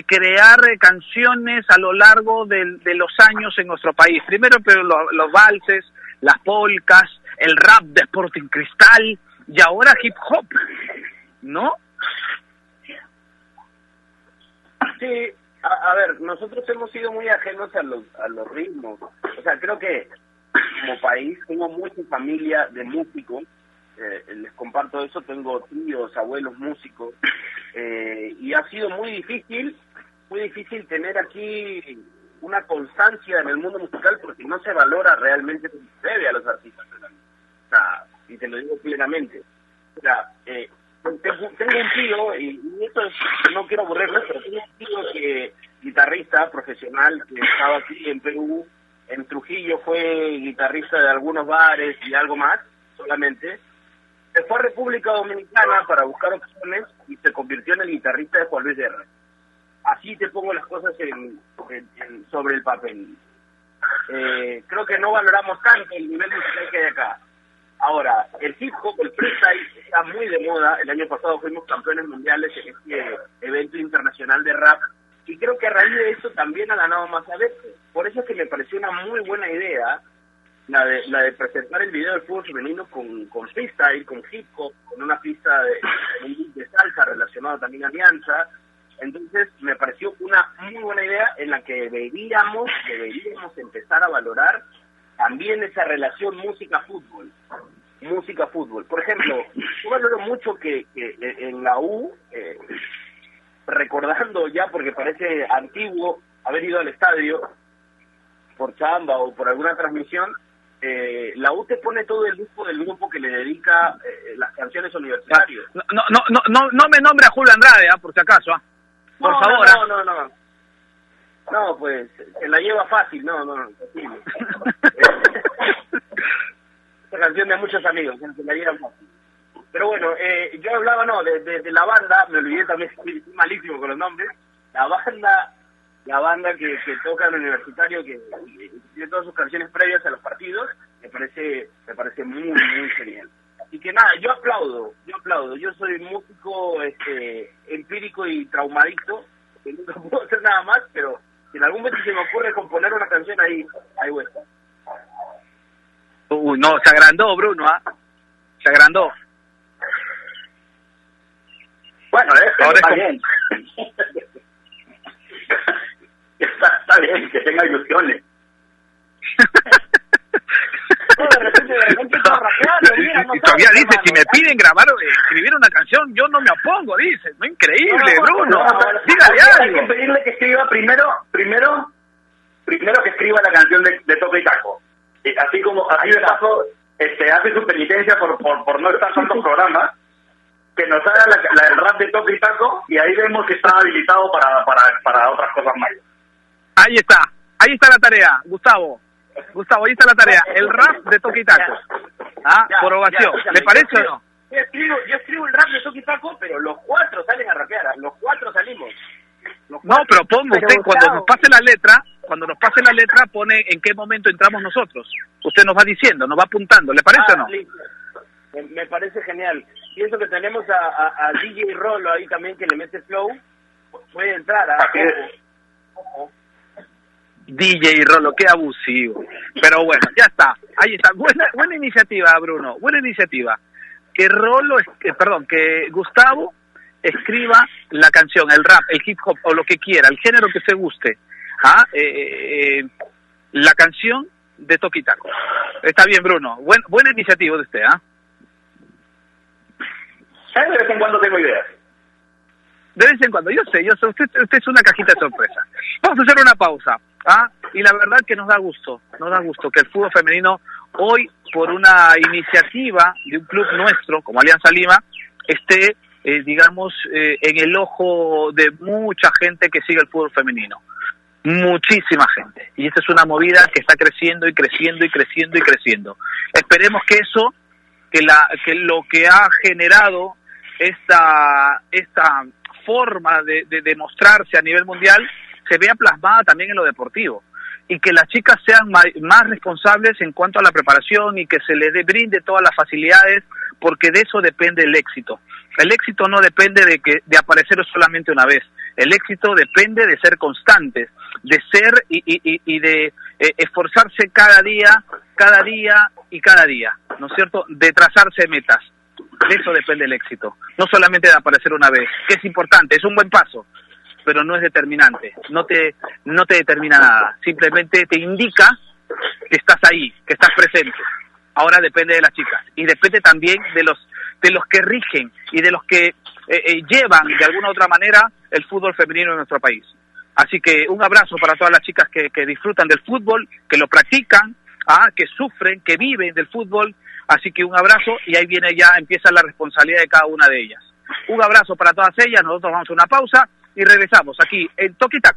crear eh, canciones a lo largo de, los años en nuestro país? Primero, pero lo- los valses, las polcas, el rap de Sporting Cristal y ahora hip hop, ¿no? Sí, a, a ver, nosotros hemos sido muy ajenos a los, a los ritmos. O sea, creo que como país tengo mucha familia de músicos. eh, les comparto eso, tengo tíos, abuelos músicos. eh, y ha sido muy difícil, muy difícil tener aquí una constancia en el mundo musical porque no se valora realmente como se debe a los artistas. O sea, y te lo digo plenamente. O sea, eh, tengo, tengo un tío, y, y esto es, no quiero aburrirles, pero tengo un tío que, guitarrista profesional, que estaba aquí en Perú, en Trujillo fue guitarrista de algunos bares y algo más, solamente. Se fue a República Dominicana para buscar opciones y se convirtió en el guitarrista de Juan Luis Guerra. Así te pongo las cosas en, sobre el papel. Eh, creo que no valoramos tanto el nivel musical que hay acá. Ahora, el hip hop, el freestyle, está muy de moda. El año pasado fuimos campeones mundiales en este evento internacional de rap. Y creo que a raíz de eso también ha ganado más adeptos. Por eso es que me pareció una muy buena idea la de, la de presentar el video del fútbol femenino con, con freestyle, con hip hop, con una pista de, de salsa relacionado también a Alianza. Entonces me pareció una muy buena idea en la que deberíamos, deberíamos empezar a valorar también esa relación música-fútbol. Música-fútbol. Por ejemplo, yo valoro mucho que, que en la U, eh, recordando ya porque parece antiguo haber ido al estadio por chamba o por alguna transmisión, eh, la U te pone todo el grupo del grupo que le dedica eh, las canciones universitarias. No, no, no, no, no me nombre a Julio Andrade, ah, por si acaso, ah. Por no, favor. No, ah. no, no. No, pues se la lleva fácil, no, no, imposible. Canción de muchos amigos, que la fácil. Pero bueno, eh, yo hablaba, no, de, la banda, me olvidé también, malísimo con los nombres, la banda la banda que, que toca en el universitario, que, tiene todas sus canciones previas a los partidos, me parece me parece muy, muy genial. Así que nada, yo aplaudo, yo aplaudo. Yo soy músico este empírico y traumadicto, que nunca puedo hacer nada más, pero si en algún momento se me ocurre componer una canción ahí, ahí voy a estar. Uy, no, se agrandó Bruno, ¿ah? Se agrandó. Bueno, eso Ahora es está como- bien. está, está bien, que tenga ilusiones. No, de repente, de repente estoy rapeando, mira, no y todavía dice, hermano, si me piden grabar, eh, escribir una canción, yo no me opongo, dice. No, increíble, No, Bruno. no, no, Dígale Hay que algo. pedirle que escriba primero, primero, primero que escriba la canción de, de Toque y Taco. Y así como, así de paso, este, hace su penitencia por, por, por no estar tantos programas, que nos haga la, la del rap de Toque y Taco, y ahí vemos que está habilitado para, para, para otras cosas más. Ahí está, ahí está la tarea, Gustavo. Gustavo, ahí está la tarea. El rap de Toque y Taco. Ah, Ya, por ovación. ¿Le parece yo o no? Yo escribo, yo escribo el rap de Toki Taco, pero los cuatro salen a rapear, ¿ah? los cuatro salimos. No, pero ponga Pero usted, cuando nos pase la letra, cuando nos pase la letra, pone en qué momento entramos nosotros. Usted nos va diciendo, nos va apuntando. ¿Le parece Ah, o no? listo. Me, parece genial. Pienso que tenemos a, a, a DJ Rolo ahí también que le mete flow. Puede entrar. ¿ah? Es. Ojo. DJ Rolo, qué abusivo. Pero bueno, ya está. Ahí está. Buena, buena iniciativa, Bruno. Buena iniciativa. que Rolo, que, perdón, que Gustavo escriba la canción, el rap, el hip hop o lo que quiera, el género que se guste. ¿ah? Eh, eh, la canción de Toquitaco. Está bien, Bruno. Buen, buena iniciativa de usted, ¿ah? De vez en cuando tengo ideas. De vez en cuando, yo sé, yo sé, usted, usted es una cajita de sorpresa. Vamos a hacer una pausa, ¿ah? Y la verdad que nos da gusto, nos da gusto que el fútbol femenino hoy, por una iniciativa de un club nuestro, como Alianza Lima, esté, eh, digamos, eh, en el ojo de mucha gente que sigue el fútbol femenino. Muchísima gente. Y esta es una movida que está creciendo y creciendo y creciendo y creciendo. Esperemos que eso, que, la, que lo que ha generado esta, esta forma de, de demostrarse a nivel mundial se vea plasmada también en lo deportivo y que las chicas sean más responsables en cuanto a la preparación y que se les brinde todas las facilidades porque de eso depende el éxito. El éxito no depende de que de aparecer solamente una vez. El éxito depende de ser constantes, de ser y, y, y de eh, esforzarse cada día, cada día y cada día, ¿no es cierto? De trazarse metas. De eso depende el éxito. No solamente de aparecer una vez, que es importante, es un buen paso, pero no es determinante. No te, no te determina nada. Simplemente te indica que estás ahí, que estás presente. Ahora depende de las chicas y depende también de los de los que rigen y de los que eh, eh, llevan de alguna u otra manera el fútbol femenino en nuestro país. Así que un abrazo para todas las chicas que, disfrutan del fútbol, que lo practican, ah, que sufren, que viven del fútbol. Así que un abrazo y ahí viene ya, empieza la responsabilidad de cada una de ellas. Un abrazo para todas ellas, nosotros vamos a una pausa y regresamos aquí en Toquitac.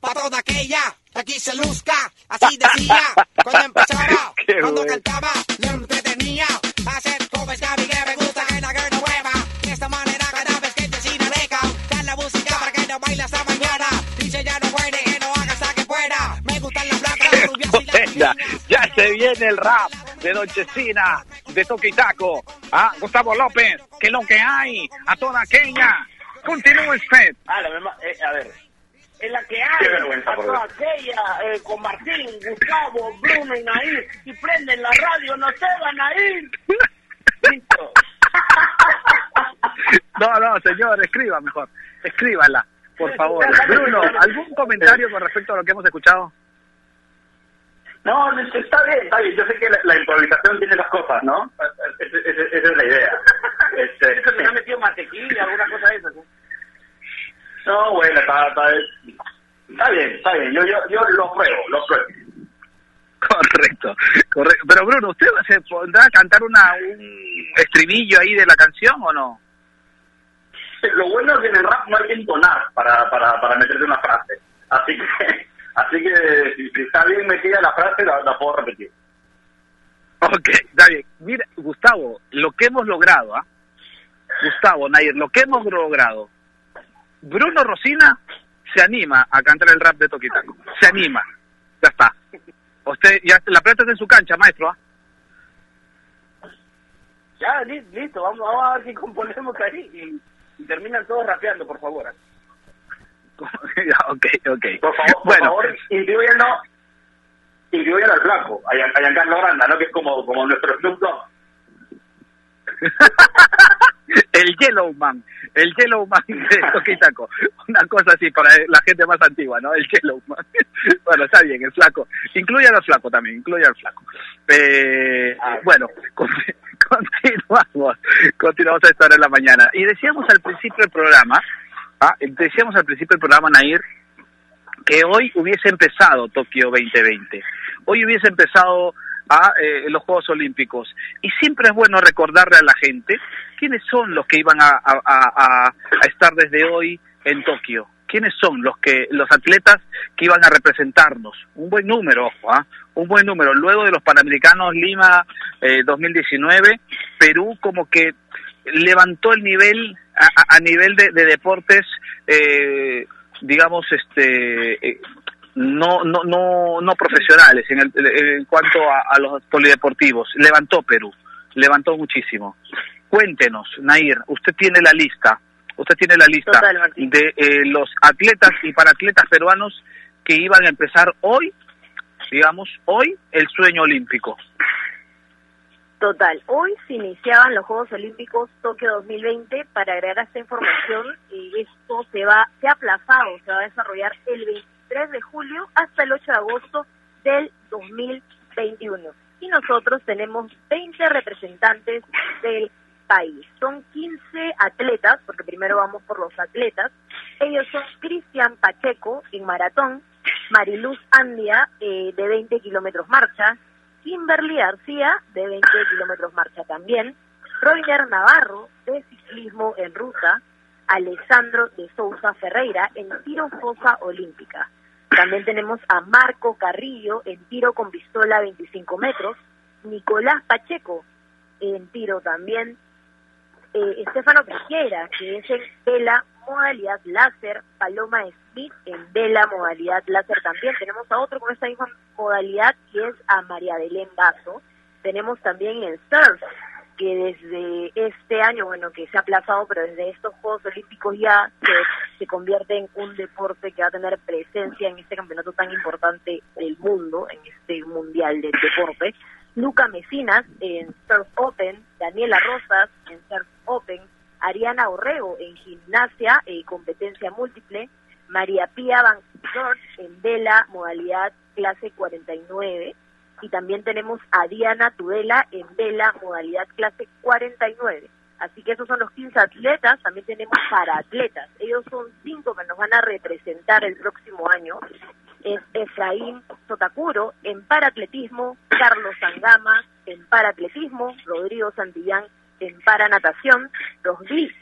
para toda aquella. Aquí se luzca, así decía, cuando empezaba, cuando cantaba, le entretenía, hacer covers que a mí que me gusta en la girl nueva. De esta manera cada vez que te sin aleja, dan la música para que no baile hasta mañana. Dice ya no puede, que no haga hasta que fuera. Me gustan las blancas, las rubias y las ya se viene el rap de Nochecina, de Toque y Taco. Ah, Gustavo López, que es lo que hay, a toda aquella. Continúe usted. Ah, la misma, eh, a ver. En la que hay, a por toda aquella, eh, con Martín, Gustavo, Bruno y Nair, si prenden la radio no se van a ir. Listo. No, no, señor, escriba mejor. Escríbala, por favor. Bruno, ¿algún comentario con respecto a lo que hemos escuchado? No, está bien, está bien. Yo sé que la, la improvisación tiene las cosas, ¿no? Esa, es la idea. Este, Eso me ha metido mantequilla, alguna cosa de esas. ¿no? No, bueno, está, está, está bien, está bien. Yo, yo, yo lo pruebo, lo pruebo. Correcto, correcto. Pero Bruno, ¿usted se pondrá a cantar una, un estribillo ahí de la canción o no? Lo bueno es que en el rap no hay que entonar para, para, para meterte una frase. Así que, así que si, está bien metida la frase, la, la puedo repetir. Ok, está bien. Mira, Gustavo, lo que hemos logrado, ¿ah? Gustavo, Nair, lo que hemos logrado. Bruno Rosina se anima a cantar el rap de Toquitaco. Se anima. Ya está. Usted, ya, la plata está en su cancha, maestro, ¿ah? Ya, li- listo, vamos, vamos a ver si componemos ahí y, y terminan todos rapeando, por favor. Ok, ok. Por favor, por bueno, favor, incluyendo al flaco, a, Gian- a Giancarlo Granda, ¿no? Que es como, como nuestro Snoop Dogg. el Yellowman, el Yellowman de Toquitaco, una cosa así para la gente más antigua, ¿no? El Yellowman. bueno, está bien, el flaco, incluye al flaco también, incluye al flaco. Eh, bueno, continuamos, continuamos a esta hora de la mañana. Y decíamos al principio del programa, ¿ah? decíamos al principio del programa, Nair, que hoy hubiese empezado Tokio 2020. Hoy hubiese empezado a eh, los Juegos Olímpicos. Y siempre es bueno recordarle a la gente quiénes son los que iban a, a, estar desde hoy en Tokio. ¿Quiénes son los que los atletas que iban a representarnos? Un buen número, ojo, ¿ah? un buen número. Luego de los Panamericanos Lima 2019, eh, Perú como que levantó el nivel a, nivel de, deportes, eh, digamos, este, no no no no profesionales en, el, en cuanto a, los polideportivos. Levantó Perú, levantó muchísimo. Cuéntenos, Nair, usted tiene la lista, usted tiene la lista de eh, los atletas y paratletas peruanos que iban a empezar hoy, digamos, hoy el sueño olímpico. Total, hoy se iniciaban los Juegos Olímpicos Tokio 2020 para agregar esta información y esto se va, se ha aplazado, se va a desarrollar el 20 3 de julio hasta el 8 de agosto del 2021. Y nosotros tenemos 20 representantes del país. Son 15 atletas, porque primero vamos por los atletas. Ellos son Cristian Pacheco en maratón, Mariluz Andia eh, de 20 kilómetros marcha, Kimberly García de 20 kilómetros marcha también, Roger Navarro de ciclismo en ruta, Alessandro de Sousa Ferreira en tiro fosa olímpica. También tenemos a Marco Carrillo en tiro con pistola 25 metros, Nicolás Pacheco en tiro también, eh, Estefano Tejera, que es en vela modalidad láser, Paloma Smith en vela modalidad láser también. Tenemos a otro con esta misma modalidad que es a María Belén Basso. Tenemos también el surf, que desde este año, bueno, que se ha aplazado, pero desde estos Juegos Olímpicos ya se, convierte en un deporte que va a tener presencia en este campeonato tan importante del mundo, en este mundial del deporte. Luca Mesinas en Surf Open, Daniela Rosas en Surf Open, Ariana Orrego en gimnasia y competencia múltiple, María Pía Van George en vela modalidad clase 49, y también tenemos a Diana Tudela en vela, modalidad clase 49. Así que esos son los 15 atletas, también tenemos para atletas. Ellos son cinco que nos van a representar el próximo año. Es Efraín Sotacuro en paratletismo, Carlos Sangama en paratletismo, Rodrigo Santillán en paranatación, los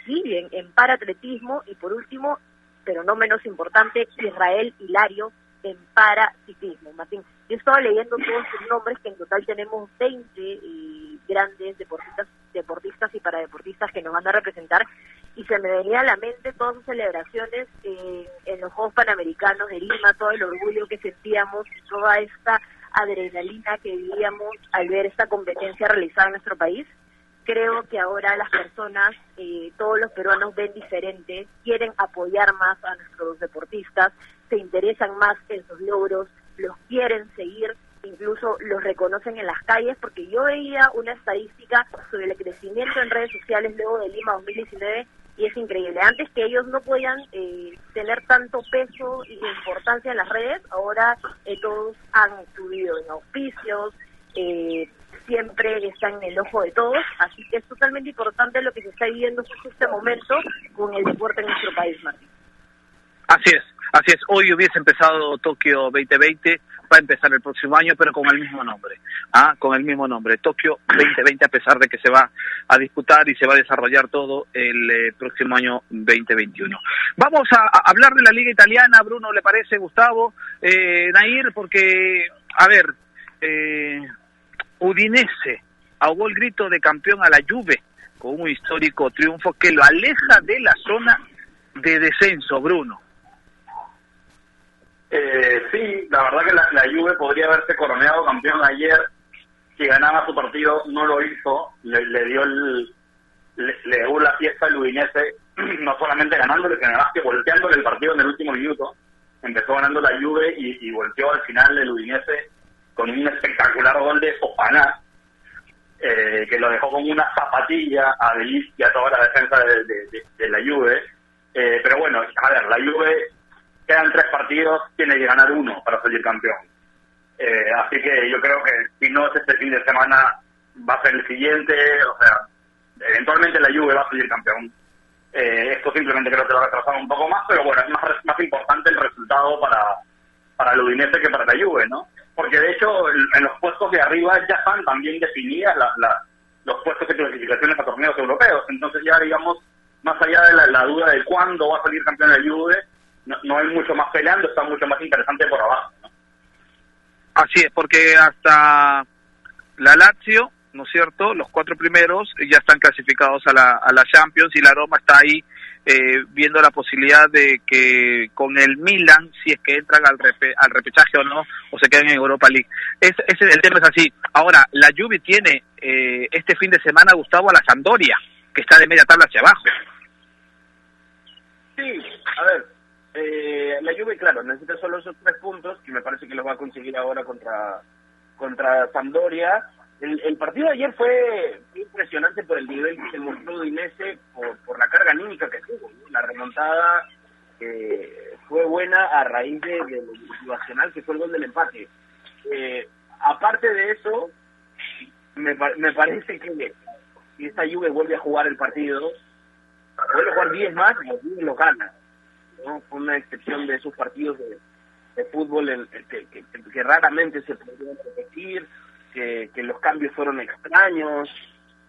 siguen en paratletismo y por último, pero no menos importante, Israel Hilario en paraciclismo. Martín, yo estaba leyendo todos sus nombres, que en total tenemos 20 eh, grandes deportistas, deportistas y paradeportistas que nos van a representar, y se me venía a la mente todas sus celebraciones eh, en los Juegos Panamericanos de Lima, todo el orgullo que sentíamos, toda esta adrenalina que vivíamos al ver esta competencia realizada en nuestro país. Creo que ahora las personas, eh, todos los peruanos ven diferente, quieren apoyar más a nuestros deportistas, se interesan más en sus logros, los quieren seguir, incluso los reconocen en las calles, porque yo veía una estadística sobre el crecimiento en redes sociales luego de Lima 2019 y es increíble. Antes que ellos no podían eh, tener tanto peso y importancia en las redes, ahora eh, todos han subido en auspicios, eh, siempre está en el ojo de todos, así que es totalmente importante lo que se está viviendo en este momento con el deporte en nuestro país, Martín. Así es, así es. Hoy hubiese empezado Tokio 2020, va a empezar el próximo año, pero con el mismo nombre, ¿ah? con el mismo nombre. Tokio 2020, a pesar de que se va a disputar y se va a desarrollar todo el eh, próximo año 2021. Vamos a, hablar de la Liga Italiana, Bruno, ¿le parece, Gustavo? Eh, Nair, porque, a ver, eh, Udinese ahogó el grito de campeón a la Juve con un histórico triunfo que lo aleja de la zona de descenso, Bruno. Eh, sí, la verdad que la, la, Juve podría haberse coronado campeón ayer. Si ganaba su partido, no lo hizo. Le, dio el, le, dio la fiesta al Udinese, no solamente ganándole, sino además que volteándole el partido en el último minuto. Empezó ganando la Juve y, volteó al final el Udinese con un espectacular gol de Fofana. eh, que lo dejó como una zapatilla a Belis y a toda la defensa de, de, la Juve. Eh, pero bueno, a ver, la Juve quedan tres partidos, tiene que ganar uno para salir campeón. Eh, así que yo creo que si no es este fin de semana, va a ser el siguiente, o sea, eventualmente la Juve va a salir campeón. esto simplemente creo que lo ha retrasado un poco más, pero bueno, es más, importante el resultado para, para el Udinese que para la Juve, ¿no? porque de hecho en los puestos de arriba ya están también definidas los puestos de clasificaciones a torneos europeos. Entonces ya, digamos, más allá de la, duda de cuándo va a salir campeón el Juve, no, hay mucho más peleando, está mucho más interesante por abajo. Así es, porque hasta la Lazio, ¿no es cierto? Los cuatro primeros ya están clasificados a la, a la Champions y la Roma está ahí eh, viendo la posibilidad de que con el Milan, si es que entran al, al repechaje o no, o se queden en Europa League. Es, el tema es así. Ahora, la Juve tiene eh, este fin de semana, Gustavo, a la Sampdoria, que está de media tabla hacia abajo. Sí, a ver, eh, la Juve, claro, necesita solo esos tres puntos, que me parece que los va a conseguir ahora contra, contra Sampdoria el, partido de ayer fue impresionante por el nivel que se mostró Dinese, por, por la carga anímica que tuvo. La remontada fue buena a raíz de, lo motivacional que fue el gol del empate. Eh, aparte de eso, me, parece que si esta Juve vuelve a jugar el partido, vuelve a jugar 10 más, y lo gana. ¿No? Fue una excepción de esos partidos de, fútbol en, que, que, raramente se podrían repetir que, los cambios fueron extraños,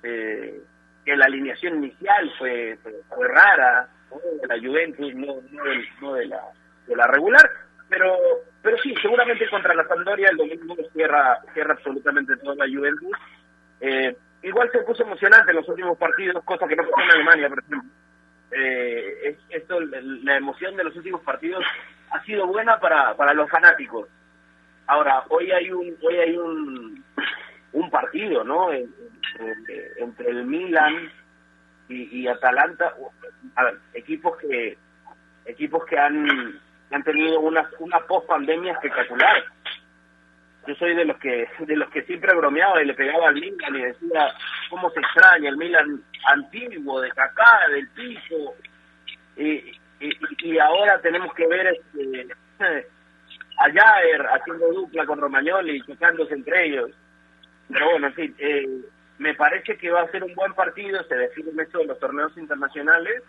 eh, que la alineación inicial fue, fue, rara, de la Juventus, no, no, de, la, de la regular, pero pero sí, seguramente contra la Sampdoria el domingo cierra, cierra absolutamente toda la Juventus. Eh, igual se puso emocionante en los últimos partidos, cosa que no pasó en Alemania, por ejemplo. Eh, esto, la emoción de los últimos partidos ha sido buena para, para los fanáticos. Ahora, hoy hay un hoy hay un, un partido, ¿no? entre el Milan y, Atalanta, equipos que equipos que han han tenido una una post pandemia espectacular. Yo soy de los que de los que siempre bromeaba y le pegaba al Milan y decía cómo se extraña el Milan antiguo de Kaká, del piso. Y, y, ahora tenemos que ver este a Jair haciendo dupla con Romagnoli, chocándose entre ellos. Pero bueno, en fin, eh, me parece que va a ser un buen partido, se define esto de los torneos internacionales.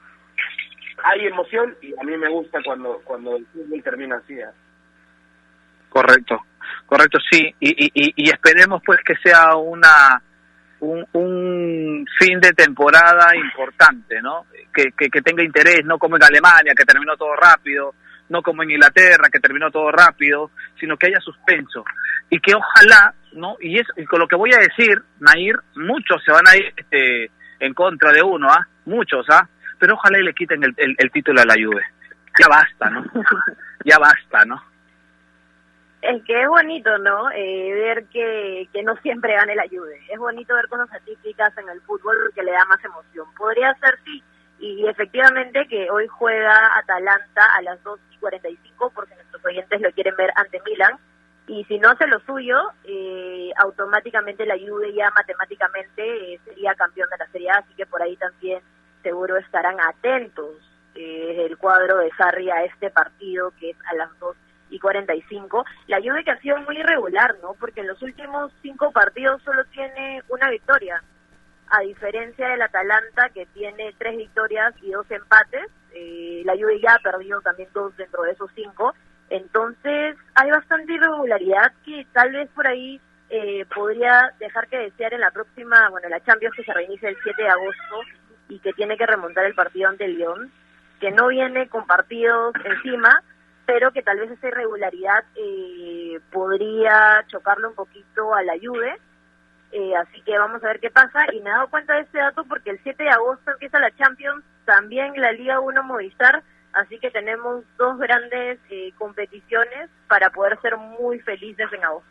Hay emoción y a mí me gusta cuando, cuando el fútbol termina así. ¿eh? Correcto, correcto, sí. Y, y, y esperemos pues que sea una un, fin de temporada importante, ¿no? Que, que, tenga interés, no como en Alemania, que terminó todo rápido, no como en Inglaterra, que terminó todo rápido, sino que haya suspenso. Y que ojalá, ¿no? Y, es, con lo que voy a decir, Nair, muchos se van a ir este, en contra de uno, ¿ah? Muchos, ¿ah? Pero ojalá y le quiten el, el, título a la Juve. Ya basta, ¿no? ya basta, ¿no? Es que es bonito, ¿no? Eh, ver que, que no siempre gane la Juve. Es bonito ver cosas atípicas en el fútbol porque le da más emoción. Podría ser, sí, y efectivamente que hoy juega Atalanta a las 2 y 45 porque nuestros oyentes lo quieren ver ante Milan. Y si no hace lo suyo, eh, automáticamente la Juve ya matemáticamente eh, sería campeón de la Serie A, así que por ahí también seguro estarán atentos eh, el cuadro de Sarri a este partido que es a las 2 y 45. La Juve que ha sido muy irregular, ¿no? Porque en los últimos cinco partidos solo tiene una victoria a diferencia del Atalanta que tiene tres victorias y dos empates, eh, la Juve ya ha perdido también dos dentro de esos cinco, entonces hay bastante irregularidad que tal vez por ahí eh, podría dejar que desear en la próxima, bueno, la Champions que se reinicia el 7 de agosto y que tiene que remontar el partido ante el Lyon, que no viene con partidos encima, pero que tal vez esa irregularidad eh, podría chocarle un poquito a la Juve eh, así que vamos a ver qué pasa. Y me he dado cuenta de este dato porque el 7 de agosto empieza la Champions, también la Liga 1 Movistar. Así que tenemos dos grandes eh, competiciones para poder ser muy felices en agosto.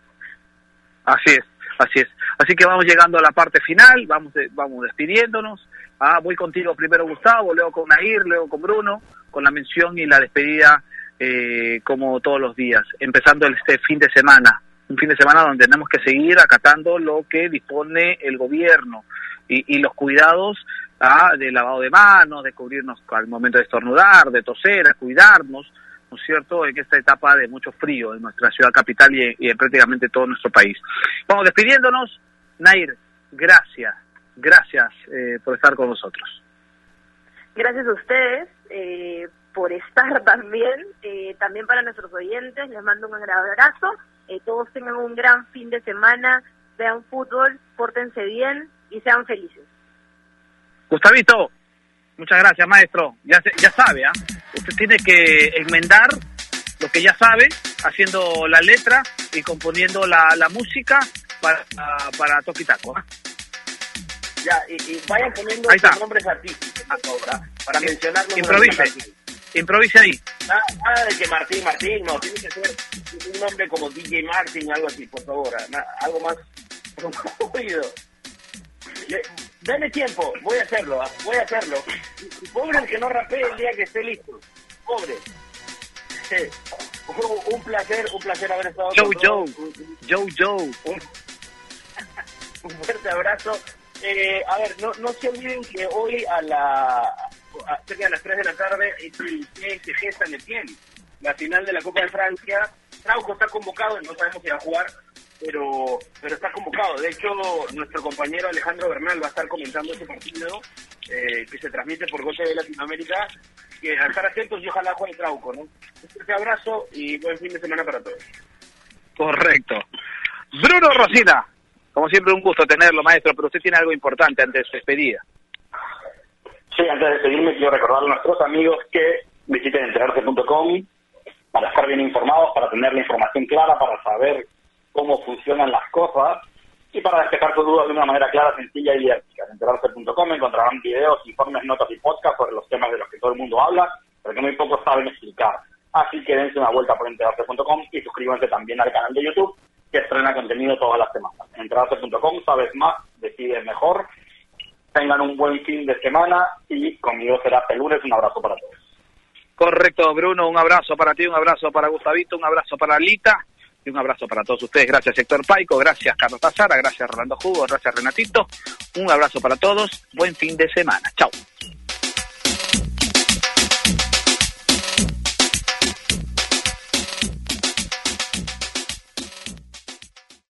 Así es, así es. Así que vamos llegando a la parte final, vamos vamos despidiéndonos. Ah, voy contigo primero Gustavo, luego con Nair, luego con Bruno, con la mención y la despedida eh, como todos los días, empezando este fin de semana un fin de semana donde tenemos que seguir acatando lo que dispone el gobierno y, y los cuidados ah, de lavado de manos, de cubrirnos al momento de estornudar, de toser, a cuidarnos, ¿no es cierto?, en esta etapa de mucho frío en nuestra ciudad capital y, y en prácticamente todo nuestro país. Vamos despidiéndonos. Nair, gracias, gracias eh, por estar con nosotros. Gracias a ustedes eh, por estar también, eh, también para nuestros oyentes, les mando un gran abrazo, eh, todos tengan un gran fin de semana, vean fútbol, pórtense bien y sean felices. Gustavito, muchas gracias, maestro. Ya, se- ya sabe, ¿ah? Usted tiene que enmendar lo que ya sabe, haciendo la letra y componiendo la, la música para, para Toquitaco. ¿ah? Ya, y, y vayan poniendo sus nombres artísticos, ¿ah? para mencionarlos. Improvise, improvise ahí. Nada, nada de que Martín, Martín, no, tiene que ser un nombre como DJ Martin, algo así, por favor, ah, algo más oído. Le- Dame tiempo, voy a hacerlo, ah, voy a hacerlo. Pobre el que no rapee el día que esté listo. Pobre. Sí. Un- placer, un placer haber estado Joe, con. Un- Joe, Joe. Un, un fuerte abrazo. Eh, a ver, no, no se olviden que hoy a la cerca de las 3 de la tarde el PSG San Etienne, la final de la Copa de Francia. Trauco está convocado, no sabemos si va a jugar, pero pero está convocado. De hecho, nuestro compañero Alejandro Bernal va a estar comentando ese partido eh, que se transmite por Gol de Latinoamérica. Que a estar atentos y ojalá juegue Trauco, ¿no? Un fuerte abrazo y buen fin de semana para todos. Correcto. Bruno Rosina, como siempre un gusto tenerlo, maestro, pero usted tiene algo importante antes de su despedida. Sí, antes de despedirme quiero recordar a nuestros amigos que visiten enterarse.com para estar bien informados, para tener la información clara, para saber cómo funcionan las cosas y para despejar sus dudas de una manera clara, sencilla y didáctica. En enterarse.com encontrarán videos, informes, notas y podcasts sobre los temas de los que todo el mundo habla, pero que muy pocos saben explicar. Así que dense una vuelta por enterarse.com y suscríbanse también al canal de YouTube que estrena contenido todas las semanas. En enterarse.com sabes más, decides mejor. Tengan un buen fin de semana y conmigo será el lunes. Un abrazo para todos. Correcto, Bruno, un abrazo para ti, un abrazo para Gustavito, un abrazo para Lita y un abrazo para todos ustedes. Gracias, Héctor Paico, gracias, Carlos Tazara, gracias, Rolando Jugo, gracias, Renatito. Un abrazo para todos, buen fin de semana. Chao.